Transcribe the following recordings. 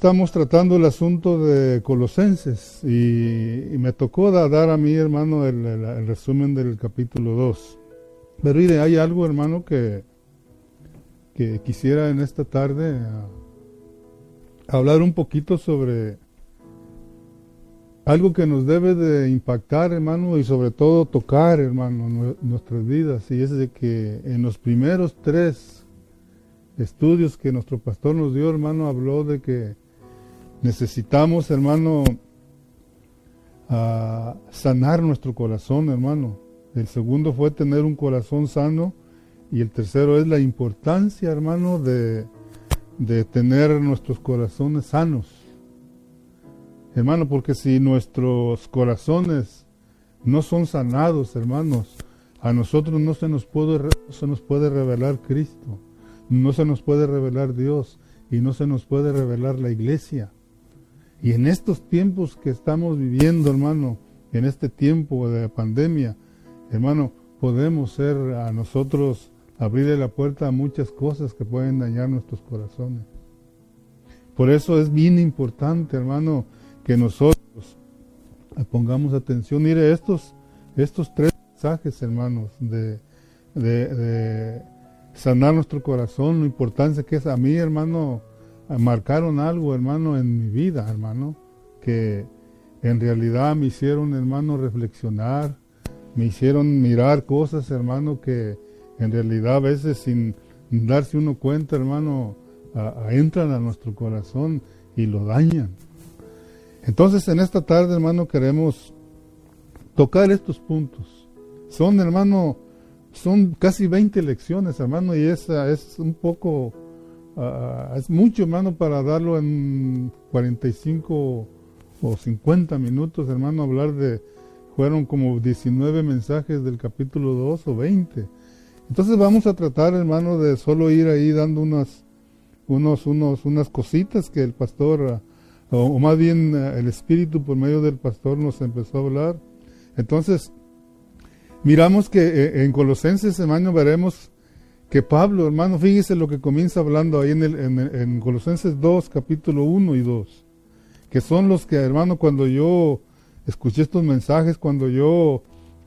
estamos tratando el asunto de Colosenses y, me tocó dar a mi hermano, el, resumen del capítulo 2. Pero mire, hay algo, hermano, que, que quisiera en esta tarde hablar un poquito sobre algo que nos debe de impactar, hermano, y sobre todo tocar, hermano, nuestras vidas. Y es de que en los primeros tres estudios que nuestro pastor nos dio, hermano, habló de que necesitamos, hermano, sanar nuestro corazón, hermano. El segundo fue tener un corazón sano. Y el tercero es la importancia, hermano, de, de tener nuestros corazones sanos. Hermano, porque si nuestros corazones no son sanados, hermanos, a nosotros no se nos puede, se nos puede revelar Cristo, no se nos puede revelar Dios y no se nos puede revelar la iglesia. Y en estos tiempos que estamos viviendo, hermano, en este tiempo de pandemia, hermano, podemos ser a nosotros abrirle la puerta a muchas cosas que pueden dañar nuestros corazones. Por eso es bien importante, hermano, que nosotros pongamos atención. Mire, estos, estos tres mensajes, hermanos, de, de, sanar nuestro corazón, la importancia que es a mí, hermano, marcaron algo, hermano, en mi vida, hermano, que en realidad me hicieron, hermano, reflexionar, me hicieron mirar cosas, hermano, que en realidad a veces sin darse uno cuenta, hermano, entran a nuestro corazón y lo dañan. Entonces en esta tarde, hermano, queremos tocar estos puntos. Son, hermano, son casi 20 lecciones, hermano, y esa es un poco, es mucho, hermano, para darlo en 45 o 50 minutos, hermano, hablar de, fueron como 19 mensajes del capítulo 2 o 20. Entonces vamos a tratar, hermano, de solo ir ahí dando unas, unos, unos, unas cositas que el pastor, o, más bien el Espíritu por medio del pastor nos empezó a hablar. Entonces, miramos que eh, en Colosenses, hermano, veremos que Pablo, hermano, fíjese lo que comienza hablando ahí en, en, en Colosenses 2, capítulo 1 y 2, que son los que, hermano, cuando yo escuché estos mensajes, cuando yo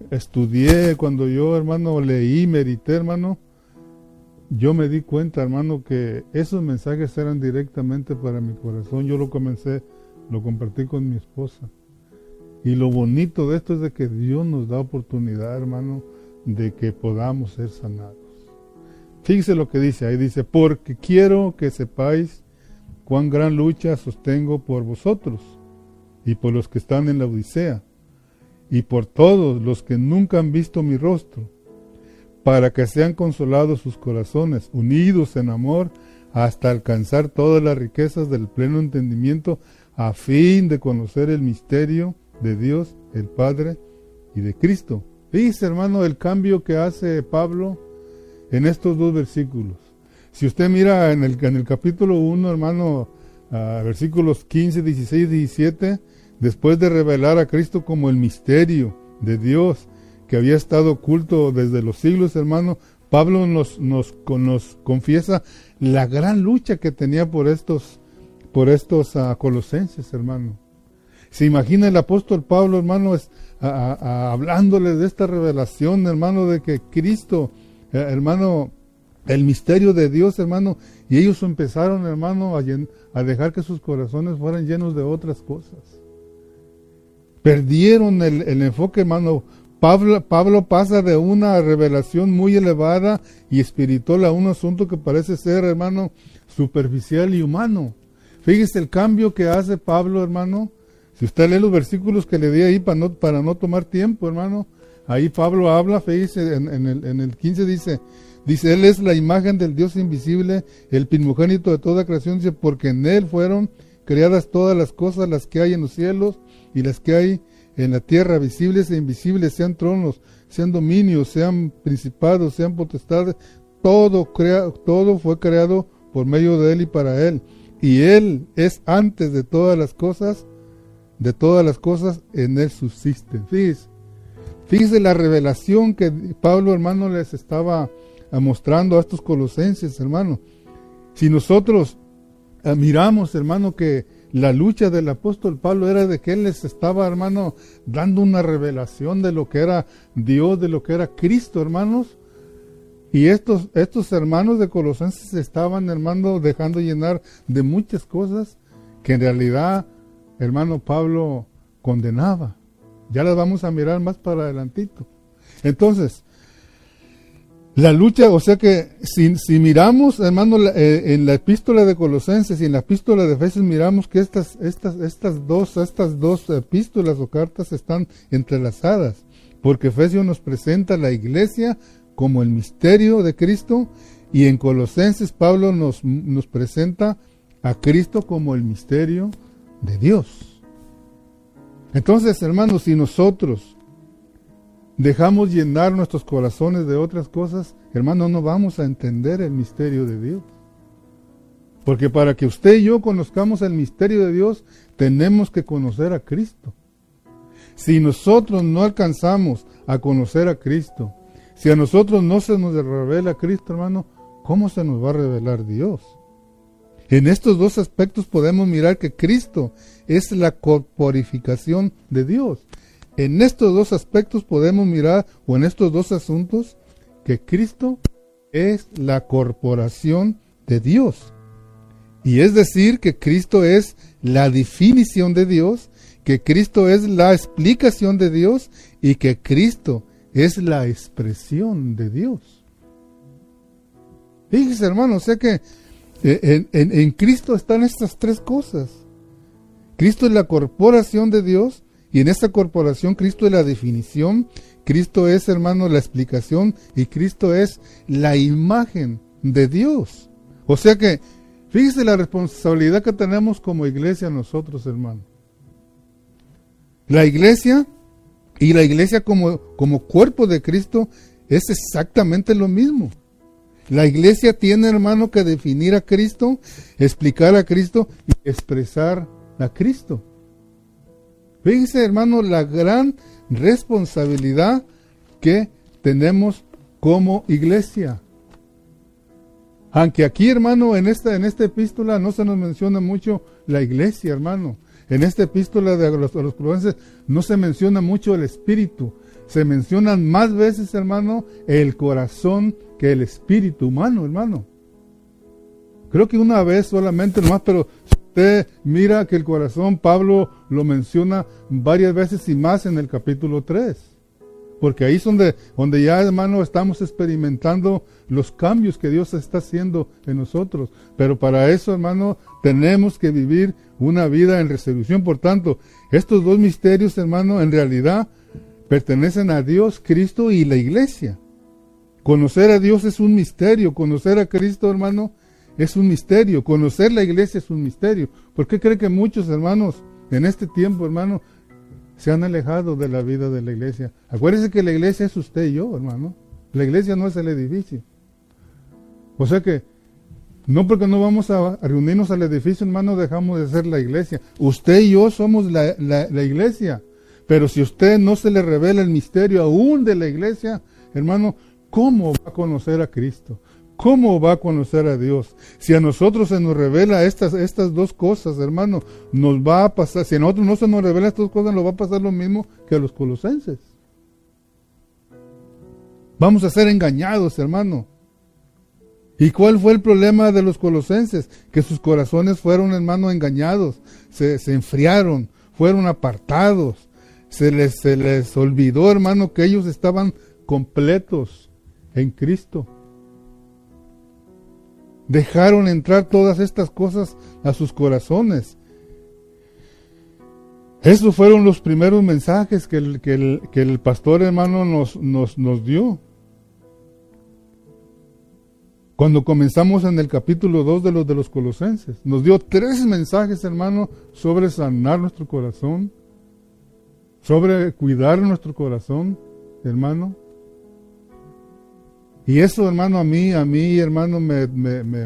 estudié, cuando yo, hermano, leí, medité, hermano, yo me di cuenta, hermano, que esos mensajes eran directamente para mi corazón. Yo lo comencé, lo compartí con mi esposa. Y lo bonito de esto es de que Dios nos da oportunidad, hermano, de que podamos ser sanados. Fíjese lo que dice ahí, dice, porque quiero que sepáis cuán gran lucha sostengo por vosotros y por los que están en la Odisea y por todos los que nunca han visto mi rostro, para que sean consolados sus corazones, unidos en amor, hasta alcanzar todas las riquezas del pleno entendimiento, a fin de conocer el misterio de Dios, el Padre y de Cristo. Dice, hermano, el cambio que hace Pablo en estos dos versículos. Si usted mira en el, en el capítulo 1, hermano, versículos 15, 16, 17, después de revelar a Cristo como el misterio de Dios que había estado oculto desde los siglos, hermano, Pablo nos, nos, nos confiesa la gran lucha que tenía por estos, por estos uh, colosenses, hermano. Se imagina el apóstol Pablo, hermano, es, hablándole de esta revelación, hermano, de que Cristo, eh, hermano, el misterio de Dios, hermano, y ellos empezaron, hermano, a, dejar que sus corazones fueran llenos de otras cosas. Perdieron el, enfoque, hermano. Pablo, Pablo pasa de una revelación muy elevada y espiritual a un asunto que parece ser, hermano, superficial y humano. Fíjese el cambio que hace Pablo, hermano. Si usted lee los versículos que le di ahí para no, para no tomar tiempo, hermano, ahí Pablo habla, fíjese, en, el, en el 15 dice, dice, Él es la imagen del Dios invisible, el primogénito de toda creación, dice, porque en Él fueron creadas todas las cosas, las que hay en los cielos y las que hay en la tierra, visibles e invisibles, sean tronos, sean dominios, sean principados, sean potestades, todo, crea, todo fue creado por medio de Él y para Él. Y Él es antes de todas las cosas, de todas las cosas en Él subsisten. Fíjese, fíjese la revelación que Pablo, hermano, les estaba mostrando a estos colosenses, hermano. Si nosotros eh, miramos, hermano, que la lucha del apóstol Pablo era de que él les estaba, hermano, dando una revelación de lo que era Dios, de lo que era Cristo, hermanos. Y estos, estos hermanos de Colosenses estaban, hermano, dejando llenar de muchas cosas que en realidad, hermano Pablo condenaba. Ya las vamos a mirar más para adelantito. Entonces, la lucha, o sea que si, si miramos, hermano, eh, en la epístola de Colosenses y en la epístola de Efesios, miramos que estas, estas, estas, dos, estas dos epístolas o cartas están entrelazadas, porque Efesios nos presenta la iglesia como el misterio de Cristo y en Colosenses Pablo nos, nos presenta a Cristo como el misterio de Dios. Entonces, hermanos, si nosotros dejamos llenar nuestros corazones de otras cosas, hermano, no vamos a entender el misterio de Dios. Porque para que usted y yo conozcamos el misterio de Dios, tenemos que conocer a Cristo. Si nosotros no alcanzamos a conocer a Cristo, si a nosotros no se nos revela Cristo, hermano, ¿cómo se nos va a revelar Dios? En estos dos aspectos podemos mirar que Cristo es la corporificación de Dios. En estos dos aspectos podemos mirar, o en estos dos asuntos, que Cristo es la corporación de Dios. Y es decir, que Cristo es la definición de Dios, que Cristo es la explicación de Dios y que Cristo es la expresión de Dios. Fíjese, hermano, o sea que eh, en, Cristo están estas tres cosas. Cristo es la corporación de Dios, y en esta corporación Cristo es la definición, Cristo es, hermano, la explicación y Cristo es la imagen de Dios. O sea que, fíjese la responsabilidad que tenemos como iglesia nosotros, hermano. La iglesia y la iglesia como cuerpo de Cristo es exactamente lo mismo. La iglesia tiene, hermano, que definir a Cristo, explicar a Cristo y expresar a Cristo. Fíjense, hermano, la gran responsabilidad que tenemos como iglesia. Aunque aquí, hermano, en esta, en esta epístola no se nos menciona mucho la iglesia, hermano. En esta epístola de los, los no se menciona mucho el espíritu. Se mencionan más veces, hermano, el corazón que el espíritu humano, hermano. Creo que una vez solamente nomás, pero usted mira que el corazón, Pablo lo menciona varias veces y más en el capítulo 3. Porque ahí es donde, donde ya, hermano, estamos experimentando los cambios que Dios está haciendo en nosotros. Pero para eso, hermano, tenemos que vivir una vida en resolución. Por tanto, estos dos misterios, hermano, en realidad pertenecen a Dios, Cristo y la iglesia. Conocer a Dios es un misterio. Conocer a Cristo, hermano, es un misterio. Conocer la iglesia es un misterio. ¿Por qué cree que muchos hermanos en este tiempo, hermano, se han alejado de la vida de la iglesia? Acuérdense que la iglesia es usted y yo, hermano. La iglesia no es el edificio. O sea que no porque no vamos a reunirnos al edificio, hermano, dejamos de ser la iglesia. Usted y yo somos la, la iglesia. Pero si usted no se le revela el misterio aún de la iglesia, hermano, ¿cómo va a conocer a Cristo? ¿Cómo va a conocer a Dios? Si a nosotros se nos revela estas, estas dos cosas, hermano, nos va a pasar, si a nosotros no se nos revela estas dos cosas, nos va a pasar lo mismo que a los colosenses. Vamos a ser engañados, hermano. ¿Y cuál fue el problema de los colosenses? Que sus corazones fueron, hermano, engañados, se, se enfriaron, fueron apartados, se les, se les olvidó, hermano, que ellos estaban completos en Cristo dejaron entrar todas estas cosas a sus corazones. Esos fueron los primeros mensajes que el, que el, que el pastor hermano nos, nos, nos dio. Cuando comenzamos en el capítulo 2 de los de los colosenses, nos dio tres mensajes, hermano, sobre sanar nuestro corazón, sobre cuidar nuestro corazón, hermano, y eso, hermano, a mí, a mí, hermano, me,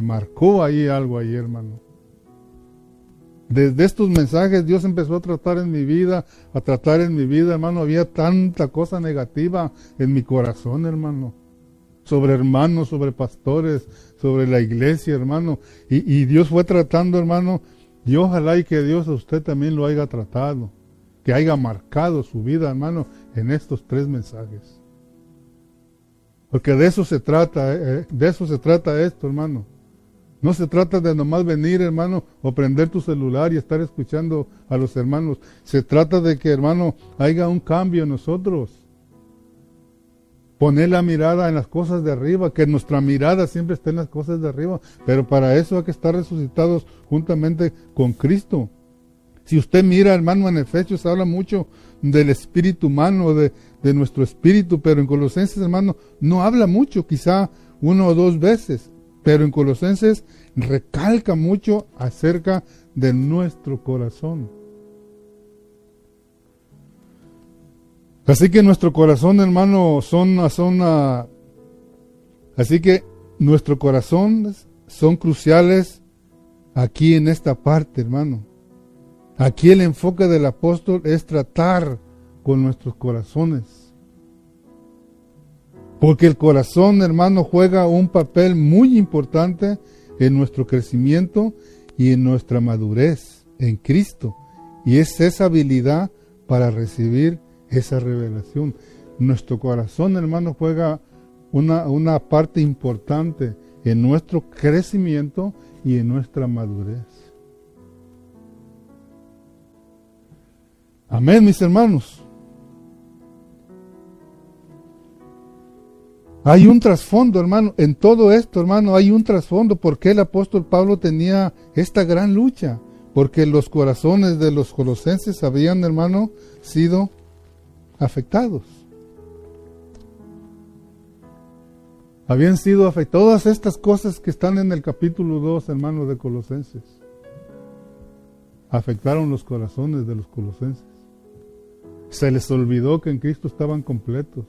marcó ahí algo ahí, hermano. Desde estos mensajes Dios empezó a tratar en mi vida, a tratar en mi vida, hermano. Había tanta cosa negativa en mi corazón, hermano. sobre hermanos, sobre pastores, sobre la iglesia, hermano. Y, y Dios fue tratando, hermano, y ojalá y que Dios a usted también lo haya tratado, que haya marcado su vida, hermano, en estos tres mensajes. Porque de eso se trata, eh, eh, de eso se trata esto, hermano. No se trata de nomás venir, hermano, o prender tu celular y estar escuchando a los hermanos. Se trata de que, hermano, haya un cambio en nosotros. Poner la mirada en las cosas de arriba, que nuestra mirada siempre esté en las cosas de arriba. Pero para eso hay que estar resucitados juntamente con Cristo. Si usted mira, hermano, en Efesios habla mucho del espíritu humano, de, nuestro espíritu, pero en Colosenses, hermano, no habla mucho, quizá uno o dos veces, pero en Colosenses recalca mucho acerca de nuestro corazón. Así que nuestro corazón, hermano, son, son así que nuestro corazón son cruciales aquí en esta parte, hermano. Aquí el enfoque del apóstol es tratar con nuestros corazones. Porque el corazón, hermano, juega un papel muy importante en nuestro crecimiento y en nuestra madurez en Cristo. Y es esa habilidad para recibir esa revelación. Nuestro corazón, hermano, juega una, una parte importante en nuestro crecimiento y en nuestra madurez. Amén, mis hermanos. Hay un trasfondo, hermano. En todo esto, hermano, hay un trasfondo. ¿Por qué el apóstol Pablo tenía esta gran lucha? Porque los corazones de los colosenses habían, hermano, sido afectados. Habían sido afectados. Todas estas cosas que están en el capítulo 2, hermano, de Colosenses, afectaron los corazones de los colosenses. Se les olvidó que en Cristo estaban completos.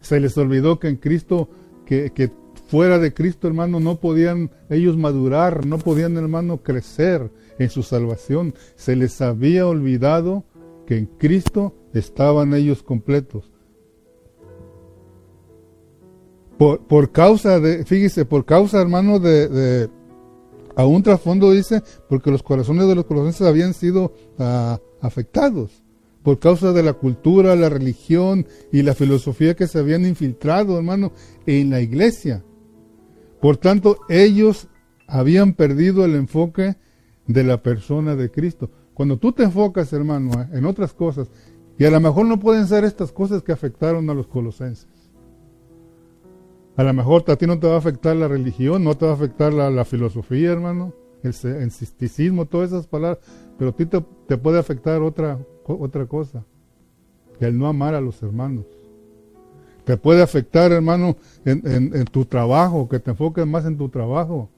Se les olvidó que en Cristo, que, que fuera de Cristo, hermano, no podían ellos madurar, no podían, hermano, crecer en su salvación. Se les había olvidado que en Cristo estaban ellos completos. Por, por causa de, fíjese, por causa, hermano, de, a un trasfondo dice, porque los corazones de los colosenses habían sido uh, afectados por causa de la cultura, la religión y la filosofía que se habían infiltrado, hermano, en la iglesia. Por tanto, ellos habían perdido el enfoque de la persona de Cristo. Cuando tú te enfocas, hermano, en otras cosas, y a lo mejor no pueden ser estas cosas que afectaron a los colosenses. A lo mejor a ti no te va a afectar la religión, no te va a afectar la, filosofía, hermano, el, el todas esas palabras, pero a ti te, puede afectar otra, otra cosa, el no amar a los hermanos. Te puede afectar, hermano, en, tu trabajo, que te enfoques más en tu trabajo.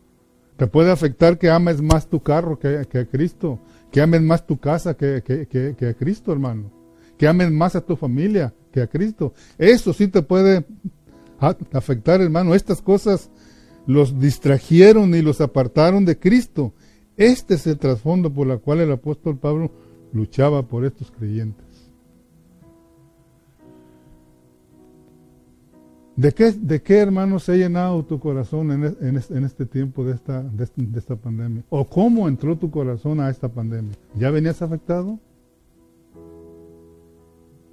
Te puede afectar que ames más tu carro que, a Cristo, que ames más tu casa que, que a Cristo, hermano que amen más a tu familia que a Cristo. Eso sí te puede afectar, hermano. Estas cosas los distrajeron y los apartaron de Cristo. Este es el trasfondo por el cual el apóstol Pablo luchaba por estos creyentes. ¿De qué, de qué hermano, se ha llenado tu corazón en, en, este tiempo de esta, de esta pandemia? ¿O cómo entró tu corazón a esta pandemia? ¿Ya venías afectado?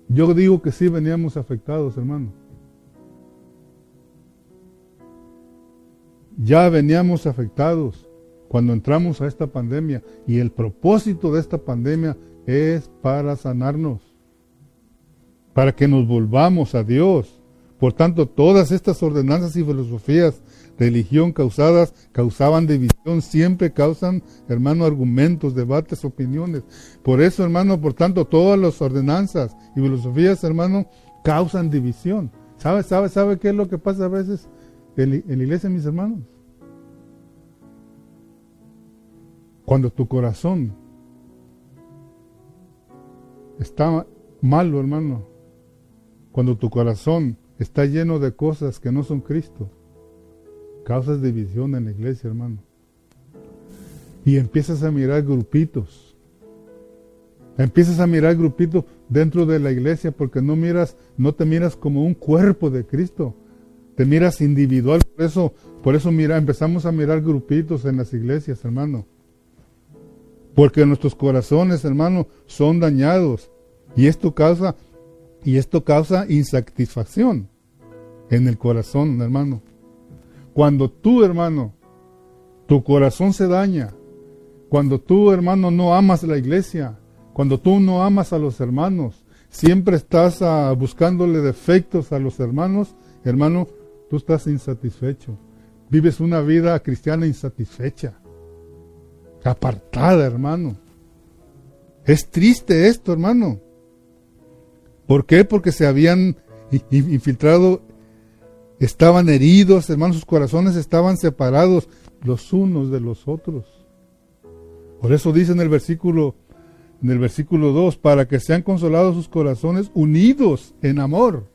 Yo digo que sí veníamos afectados, hermano. Ya veníamos afectados cuando entramos a esta pandemia y el propósito de esta pandemia es para sanarnos, para que nos volvamos a Dios. Por tanto, todas estas ordenanzas y filosofías religión causadas, causaban división, siempre causan, hermano, argumentos, debates, opiniones. Por eso, hermano, por tanto, todas las ordenanzas y filosofías, hermano, causan división. ¿Sabe, sabe, sabe qué es lo que pasa a veces en, la iglesia, mis hermanos? Cuando tu corazón está malo, hermano, cuando tu corazón está lleno de cosas que no son Cristo, causas división en la iglesia, hermano. Y empiezas a mirar grupitos. Empiezas a mirar grupitos dentro de la iglesia porque no miras, no te miras como un cuerpo de Cristo. Te miras individual, por eso, por eso mira, empezamos a mirar grupitos en las iglesias, hermano. Porque nuestros corazones, hermano, son dañados. Y esto causa, y esto causa insatisfacción en el corazón, hermano. Cuando tú, hermano, tu corazón se daña, cuando tú, hermano, no amas la iglesia, cuando tú no amas a los hermanos, siempre estás ah, buscándole defectos a los hermanos, hermano, tú estás insatisfecho. Vives una vida cristiana insatisfecha, apartada, hermano. Es triste esto, hermano. ¿Por qué? Porque se habían infiltrado, estaban heridos, hermano, sus corazones estaban separados los unos de los otros. Por eso dice en el versículo en el versículo 2, para que sean consolados sus corazones unidos en amor.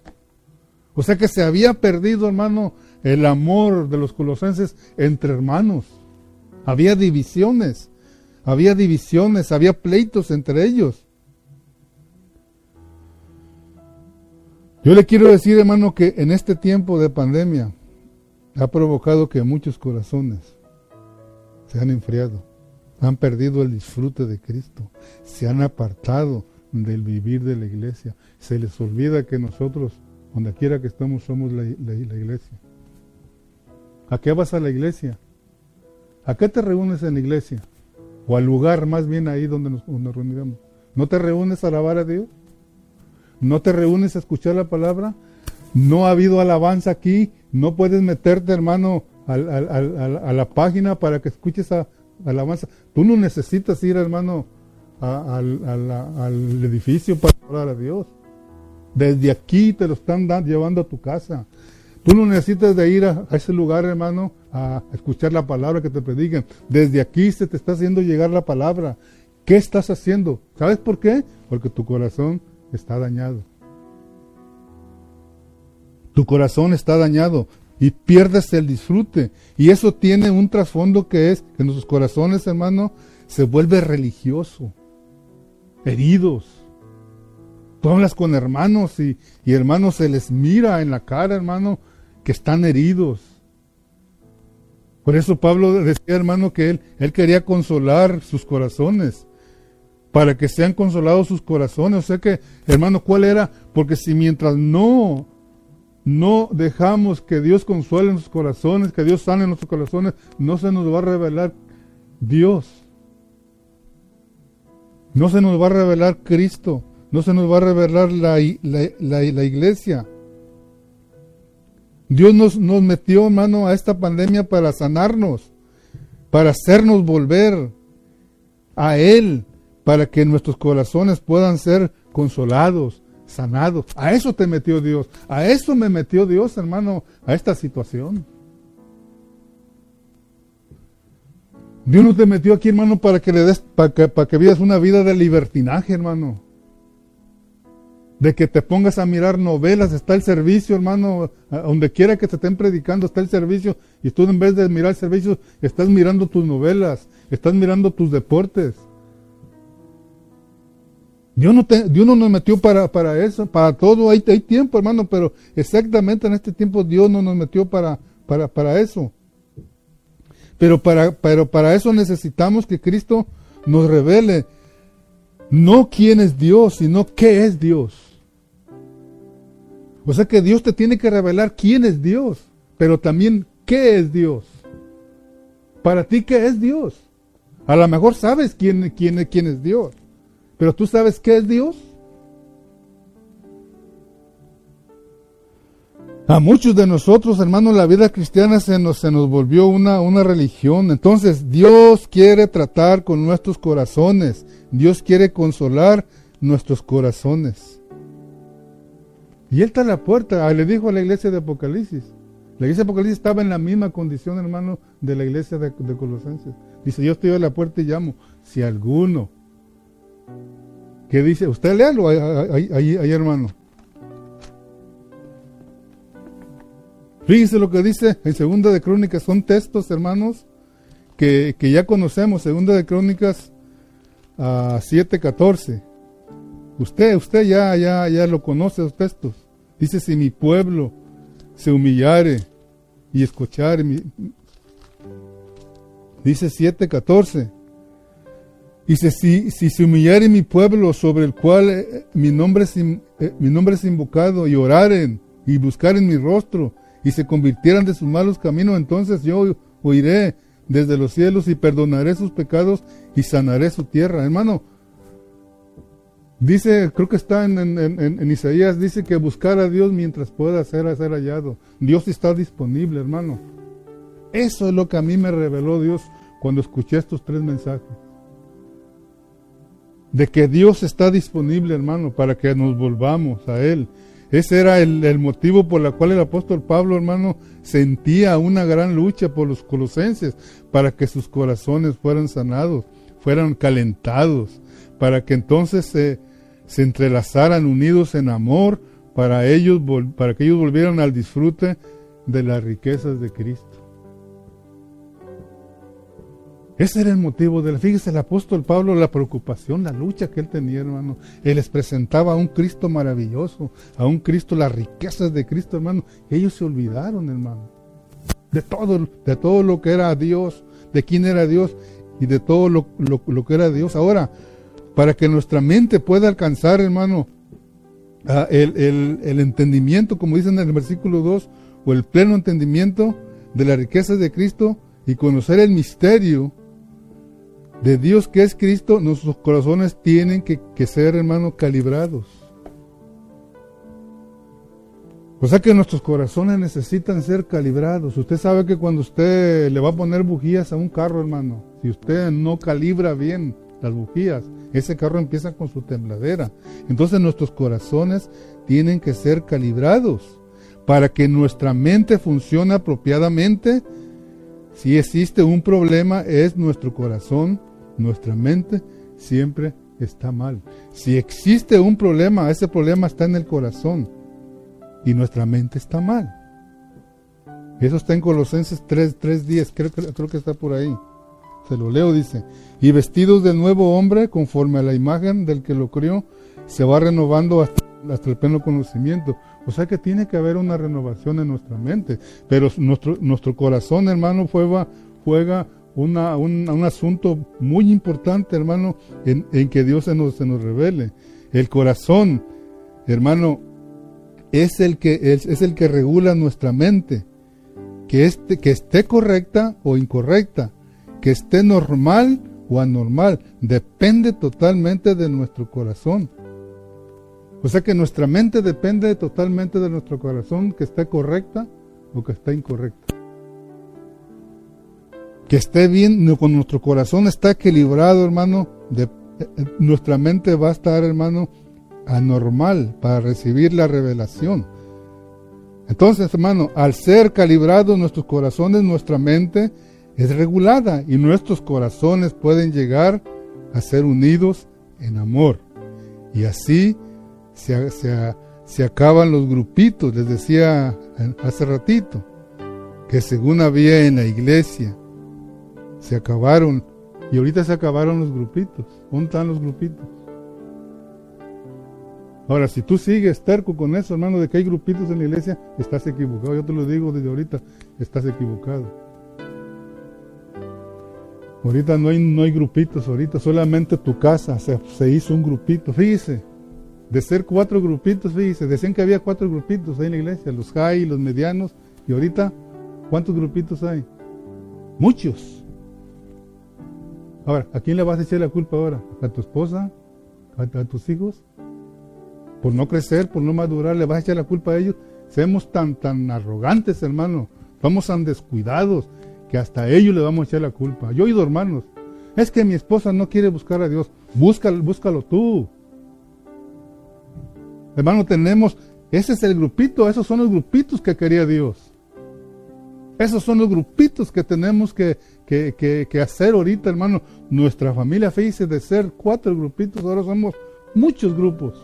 O sea que se había perdido, hermano, el amor de los colosenses entre hermanos. Había divisiones, había divisiones, había pleitos entre ellos. Yo le quiero decir, hermano, que en este tiempo de pandemia ha provocado que muchos corazones se han enfriado, han perdido el disfrute de Cristo, se han apartado del vivir de la iglesia. Se les olvida que nosotros donde quiera que estamos somos la, iglesia. ¿A qué vas a la iglesia? ¿A qué te reúnes en la iglesia? O al lugar más bien ahí donde nos, reunimos. ¿No te reúnes a alabar a Dios? ¿No te reúnes a escuchar la palabra? ¿No ha habido alabanza aquí? ¿No puedes meterte, hermano, a, la página para que escuches a, alabanza? Tú no necesitas ir, hermano, al edificio para orar a Dios. Desde aquí te lo están llevando a tu casa. Tú no necesitas de ir a, ese lugar, hermano, a escuchar la palabra que te prediquen. Desde aquí se te está haciendo llegar la palabra. ¿Qué estás haciendo? ¿Sabes por qué? Porque tu corazón está dañado. Tu corazón está dañado y pierdes el disfrute. Y eso tiene un trasfondo que es que nuestros corazones, hermano, se vuelve religioso, heridos Tú hablas con hermanos y, hermanos se les mira en la cara, hermano, que están heridos. Por eso Pablo decía, hermano, que él, él quería consolar sus corazones, para que sean consolados sus corazones. O sea que, hermano, ¿cuál era? Porque si mientras no, no dejamos que Dios consuele nuestros corazones, que Dios sane nuestros corazones, no se nos va a revelar Dios. No se nos va a revelar Cristo no se nos va a revelar la, iglesia. Dios nos, nos metió mano a esta pandemia para sanarnos, para hacernos volver a Él, para que nuestros corazones puedan ser consolados, sanados. A eso te metió Dios, a eso me metió Dios, hermano, a esta situación. Dios no te metió aquí, hermano, para que le des, para que, para que vivas una vida de libertinaje, hermano de que te pongas a mirar novelas, está el servicio, hermano, donde quiera que te estén predicando, está el servicio, y tú en vez de mirar el servicio, estás mirando tus novelas, estás mirando tus deportes. Dios no, Dios no nos metió para, para eso, para todo, hay, hay tiempo, hermano, pero exactamente en este tiempo Dios no nos metió para, para, para eso. Pero para, pero para eso necesitamos que Cristo nos revele no quién es Dios, sino qué es Dios. O sea que Dios te tiene que revelar quién es Dios, pero también qué es Dios. Para ti, ¿qué es Dios? A lo mejor sabes quién, quién, quién es Dios, pero tú sabes qué es Dios. A muchos de nosotros, hermanos, la vida cristiana se nos, se nos volvió una, una religión. Entonces, Dios quiere tratar con nuestros corazones. Dios quiere consolar nuestros corazones. Y Él está a la puerta. Ah, le dijo a la iglesia de Apocalipsis. La iglesia de Apocalipsis estaba en la misma condición, hermano, de la iglesia de, Colosenses. Dice, yo estoy a la puerta y llamo. Si alguno. ¿Qué dice? Usted léalo ahí, ahí hermano. Fíjense lo que dice en Segunda de Crónicas, son textos, hermanos, que, ya conocemos, Segunda de Crónicas a 7:14. Usted, usted ya, ya, ya lo conoce los textos. Dice, si mi pueblo, se humillare y escuchare mi, dice 7:14 Dice, si, si se humillare mi pueblo sobre el cual eh, mi, nombre es, eh, mi nombre es invocado y oraren y buscaren mi rostro y se convirtieran de sus malos caminos, entonces yo oiré desde los cielos y perdonaré sus pecados y sanaré su tierra. Hermano, dice, creo que está en, Isaías, dice que buscar a Dios mientras pueda ser, ser hallado. Dios está disponible, hermano. Eso es lo que a mí me reveló Dios cuando escuché estos tres mensajes de que Dios está disponible, hermano, para que nos volvamos a Él. Ese era el, motivo por el cual el apóstol Pablo, hermano, sentía una gran lucha por los colosenses, para que sus corazones fueran sanados, fueran calentados, para que entonces se, se entrelazaran unidos en amor, para, ellos, para que ellos volvieran al disfrute de las riquezas de Cristo. Ese era el motivo de la, fíjese el apóstol Pablo, la preocupación, la lucha que él tenía, hermano. Él les presentaba a un Cristo maravilloso, a un Cristo, las riquezas de Cristo, hermano. Ellos se olvidaron, hermano, de todo, de todo lo que era Dios, de quién era Dios y de todo lo, que era Dios. Ahora, para que nuestra mente pueda alcanzar, hermano, el, el, el entendimiento, como dicen en el versículo 2, o el pleno entendimiento de las riquezas de Cristo y conocer el misterio de Dios que es Cristo, nuestros corazones tienen que, ser, hermano, calibrados. O sea que nuestros corazones necesitan ser calibrados. Usted sabe que cuando usted le va a poner bujías a un carro, hermano, si usted no calibra bien las bujías, ese carro empieza con su tembladera. Entonces nuestros corazones tienen que ser calibrados para que nuestra mente funcione apropiadamente. Si existe un problema es nuestro corazón nuestra mente siempre está mal. Si existe un problema, ese problema está en el corazón y nuestra mente está mal. Eso está en Colosenses 3, 3 creo, creo que está por ahí. Se lo leo, dice, y vestidos del nuevo hombre, conforme a la imagen del que lo crió, se va renovando hasta, hasta el pleno conocimiento. O sea que tiene que haber una renovación en nuestra mente. Pero nuestro, nuestro corazón, hermano, juega, juega una, un, asunto muy importante, hermano, en, que Dios se nos, se nos revele. El corazón, hermano, es el que, es, es el que regula nuestra mente. Que, este, que esté correcta o incorrecta, que esté normal o anormal, depende totalmente de nuestro corazón. O sea que nuestra mente depende totalmente de nuestro corazón, que esté correcta o que esté incorrecta que esté bien, con nuestro corazón está equilibrado, hermano, eh, nuestra mente va a estar, hermano, anormal para recibir la revelación. Entonces, hermano, al ser calibrados nuestros corazones, nuestra mente es regulada y nuestros corazones pueden llegar a ser unidos en amor. Y así se, se, se acaban los grupitos, les decía hace ratito, que según había en la iglesia, se acabaron. Y ahorita se acabaron los grupitos. ¿Dónde están los grupitos? Ahora, si tú sigues terco con eso, hermano, de que hay grupitos en la iglesia, estás equivocado. Yo te lo digo desde ahorita, estás equivocado. Ahorita no hay, no hay grupitos, ahorita solamente tu casa se, se hizo un grupito. Fíjese, de ser cuatro grupitos, fíjese, decían que había cuatro grupitos ahí en la iglesia, los high, los medianos, y ahorita, ¿cuántos grupitos hay? Muchos. Ahora, ¿a quién le vas a echar la culpa ahora? ¿A tu esposa? ¿A, tus hijos? Por no crecer, por no madurar, le vas a echar la culpa a ellos. Seamos tan, tan arrogantes, hermano. Vamos tan descuidados que hasta a ellos le vamos a echar la culpa. Yo he oído, hermanos, es que mi esposa no quiere buscar a Dios. Búscalo, búscalo tú. Hermano, tenemos, ese es el grupito, esos son los grupitos que quería Dios. Esos son los grupitos que tenemos que, que, hacer ahorita, hermano. Nuestra familia, fíjese, de ser cuatro grupitos, ahora somos muchos grupos.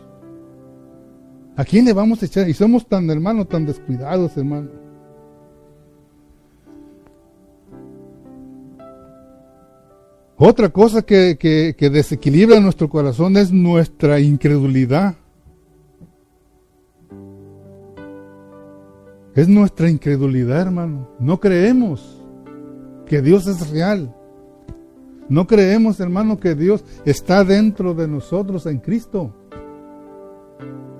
¿A quién le vamos a echar? Y somos tan, hermanos, tan descuidados, hermano. Otra cosa que, que, desequilibra nuestro corazón es nuestra incredulidad. Es nuestra incredulidad, hermano. No creemos que Dios es real. No creemos, hermano, que Dios está dentro de nosotros en Cristo.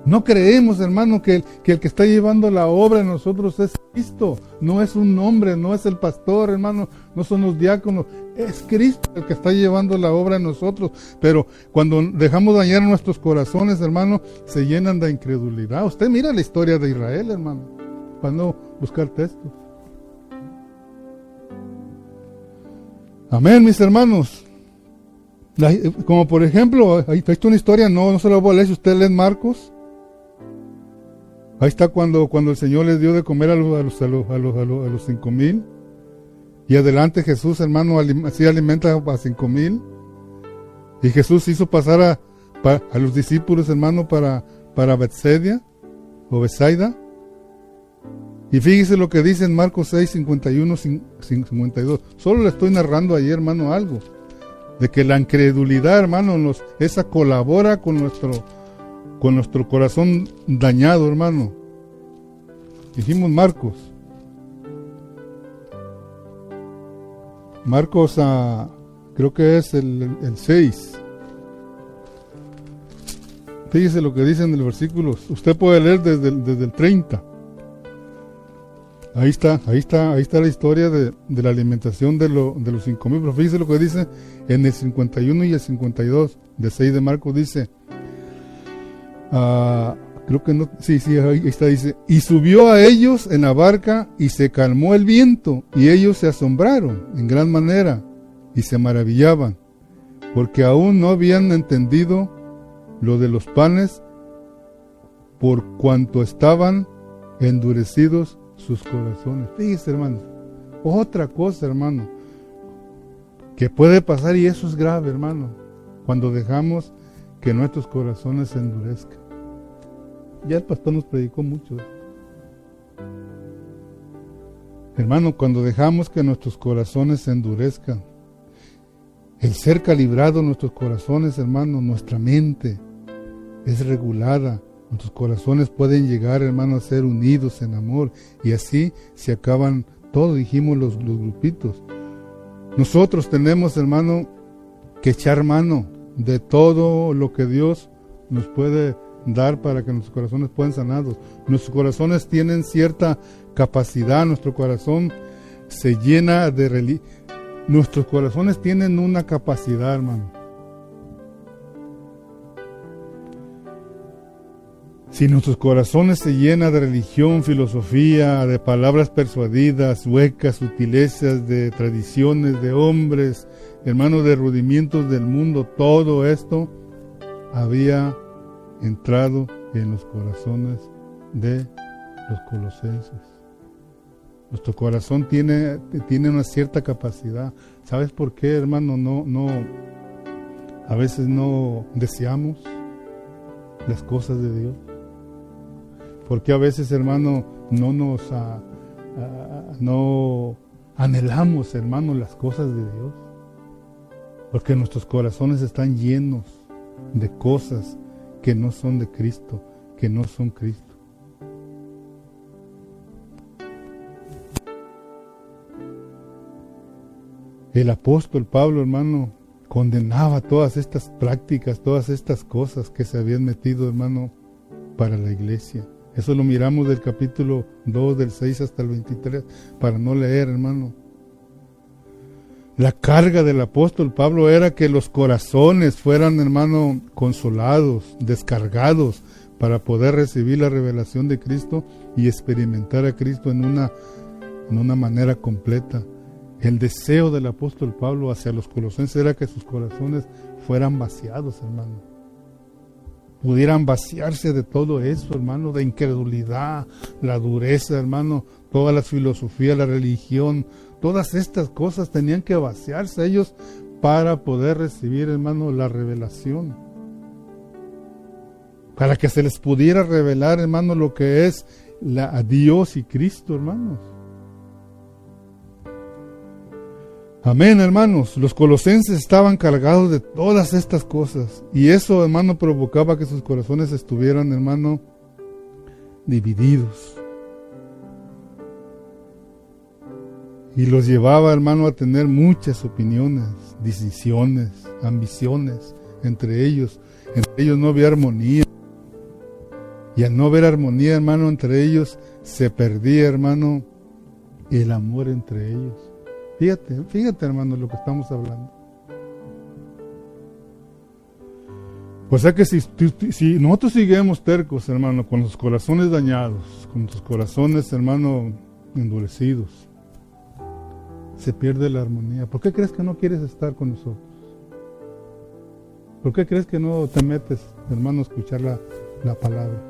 No creemos, hermano, que el, que está llevando la obra en nosotros es Cristo. No es un hombre, no es el pastor, hermano, no son los diáconos. Es Cristo el que está llevando la obra en nosotros. Pero cuando dejamos dañar nuestros corazones, hermano, se llenan de incredulidad. Usted mira la historia de Israel, hermano, para no buscar textos. Amén, mis hermanos. como por ejemplo, ahí está una historia, no, no se la voy a leer si usted lee Marcos. Ahí está cuando, cuando el Señor les dio de comer a los, a los, a los, a los, a los, cinco mil. Y adelante Jesús, hermano, así alimenta a cinco mil. Y Jesús hizo pasar a, a los discípulos, hermano, para, para o Bethsaida. Y fíjese lo que dice en Marcos 6, 51, 52. Solo le estoy narrando ahí, hermano, algo. De que la incredulidad, hermano, esa colabora con nuestro con nuestro corazón dañado, hermano. Dijimos Marcos. Marcos, a, creo que es el, 6. Fíjese lo que dice en el versículo. Usted puede leer desde el, desde el 30. Ahí está, ahí está, ahí está la historia de, la alimentación de, lo, de los 5000. Pero fíjese lo que dice en el 51 y el 52 de 6 de Marcos. Dice: Ah, creo que no, sí, sí, ahí está, dice, y subió a ellos en la barca y se calmó el viento y ellos se asombraron en gran manera y se maravillaban, porque aún no habían entendido lo de los panes por cuanto estaban endurecidos sus corazones. Fíjese, hermano, otra cosa, hermano, que puede pasar y eso es grave, hermano, cuando dejamos que nuestros corazones se endurezcan. Ya el pastor nos predicó mucho. Hermano, cuando dejamos que nuestros corazones se endurezcan, el ser calibrado nuestros corazones, hermano, nuestra mente es regulada. Nuestros corazones pueden llegar, hermano, a ser unidos en amor. Y así se acaban todo, dijimos los, grupitos. Nosotros tenemos, hermano, que echar mano de todo lo que Dios nos puede dar para que nuestros corazones puedan sanados. Nuestros corazones tienen cierta capacidad, nuestro corazón se llena de Nuestros corazones tienen una capacidad, hermano. Si nuestros corazones se llenan de religión, filosofía, de palabras persuadidas, huecas, sutilezas, de tradiciones de hombres, hermanos, de rudimientos del mundo, todo esto había entrado en los corazones de los colosenses. Nuestro corazón tiene, tiene una cierta capacidad. ¿Sabes por qué, hermano? No, no, a veces no deseamos las cosas de Dios. Porque a veces, hermano, no nos, ah, ah, no anhelamos, hermano, las cosas de Dios. Porque nuestros corazones están llenos de cosas que no son de Cristo, que no son Cristo. El apóstol Pablo, hermano, condenaba todas estas prácticas, todas estas cosas que se habían metido, hermano, para la iglesia. Eso lo miramos del capítulo 2, del 6 hasta el 23, para no leer, hermano. La carga del apóstol Pablo era que los corazones fueran, hermano, consolados, descargados para poder recibir la revelación de Cristo y experimentar a Cristo en una, en una manera completa. El deseo del apóstol Pablo hacia los colosenses era que sus corazones fueran vaciados, hermano. Pudieran vaciarse de todo eso, hermano, de incredulidad, la dureza, hermano, toda la filosofía, la religión, Todas estas cosas tenían que vaciarse ellos para poder recibir, hermano, la revelación. Para que se les pudiera revelar, hermano, lo que es la, a Dios y Cristo, hermanos. Amén, hermanos. Los colosenses estaban cargados de todas estas cosas. Y eso, hermano, provocaba que sus corazones estuvieran, hermano, divididos. Y los llevaba, hermano, a tener muchas opiniones, decisiones, ambiciones entre ellos. Entre ellos no había armonía. Y al no haber armonía, hermano, entre ellos, se perdía, hermano, el amor entre ellos. Fíjate, fíjate, hermano, lo que estamos hablando. O sea que si, si nosotros seguimos tercos, hermano, con los corazones dañados, con los corazones, hermano, endurecidos, se pierde la armonía. ¿Por qué crees que no quieres estar con nosotros? ¿Por qué crees que no te metes, hermano, a escuchar la, la palabra?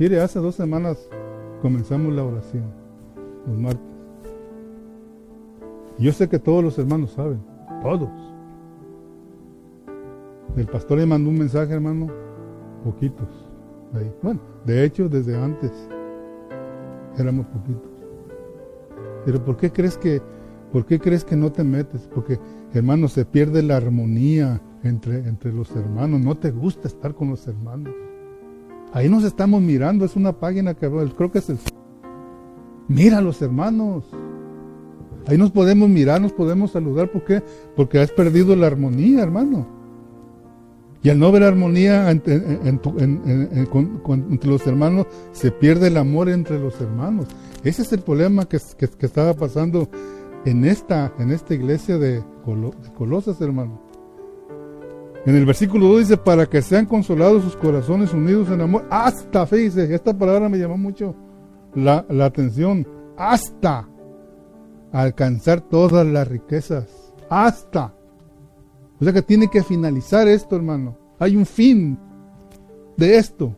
Mire, hace dos semanas comenzamos la oración, los martes. Yo sé que todos los hermanos saben, todos. El pastor le mandó un mensaje, hermano, poquitos. Ahí. Bueno, de hecho, desde antes éramos poquitos. Pero ¿por qué crees que, por qué crees que no te metes? Porque, hermano, se pierde la armonía entre, entre los hermanos. No te gusta estar con los hermanos. Ahí nos estamos mirando, es una página que creo que es el... Mira a los hermanos. Ahí nos podemos mirar, nos podemos saludar. ¿Por qué? Porque has perdido la armonía, hermano. Y al no haber armonía entre, los hermanos, se pierde el amor entre los hermanos. Ese es el problema que, estaba pasando en esta, en esta iglesia de, Colosas, hermano. En el versículo 2 dice, para que sean consolados sus corazones unidos en amor, hasta, fíjese, esta palabra me llamó mucho la, la atención, hasta alcanzar todas las riquezas, hasta. O sea que tiene que finalizar esto, hermano. Hay un fin de esto.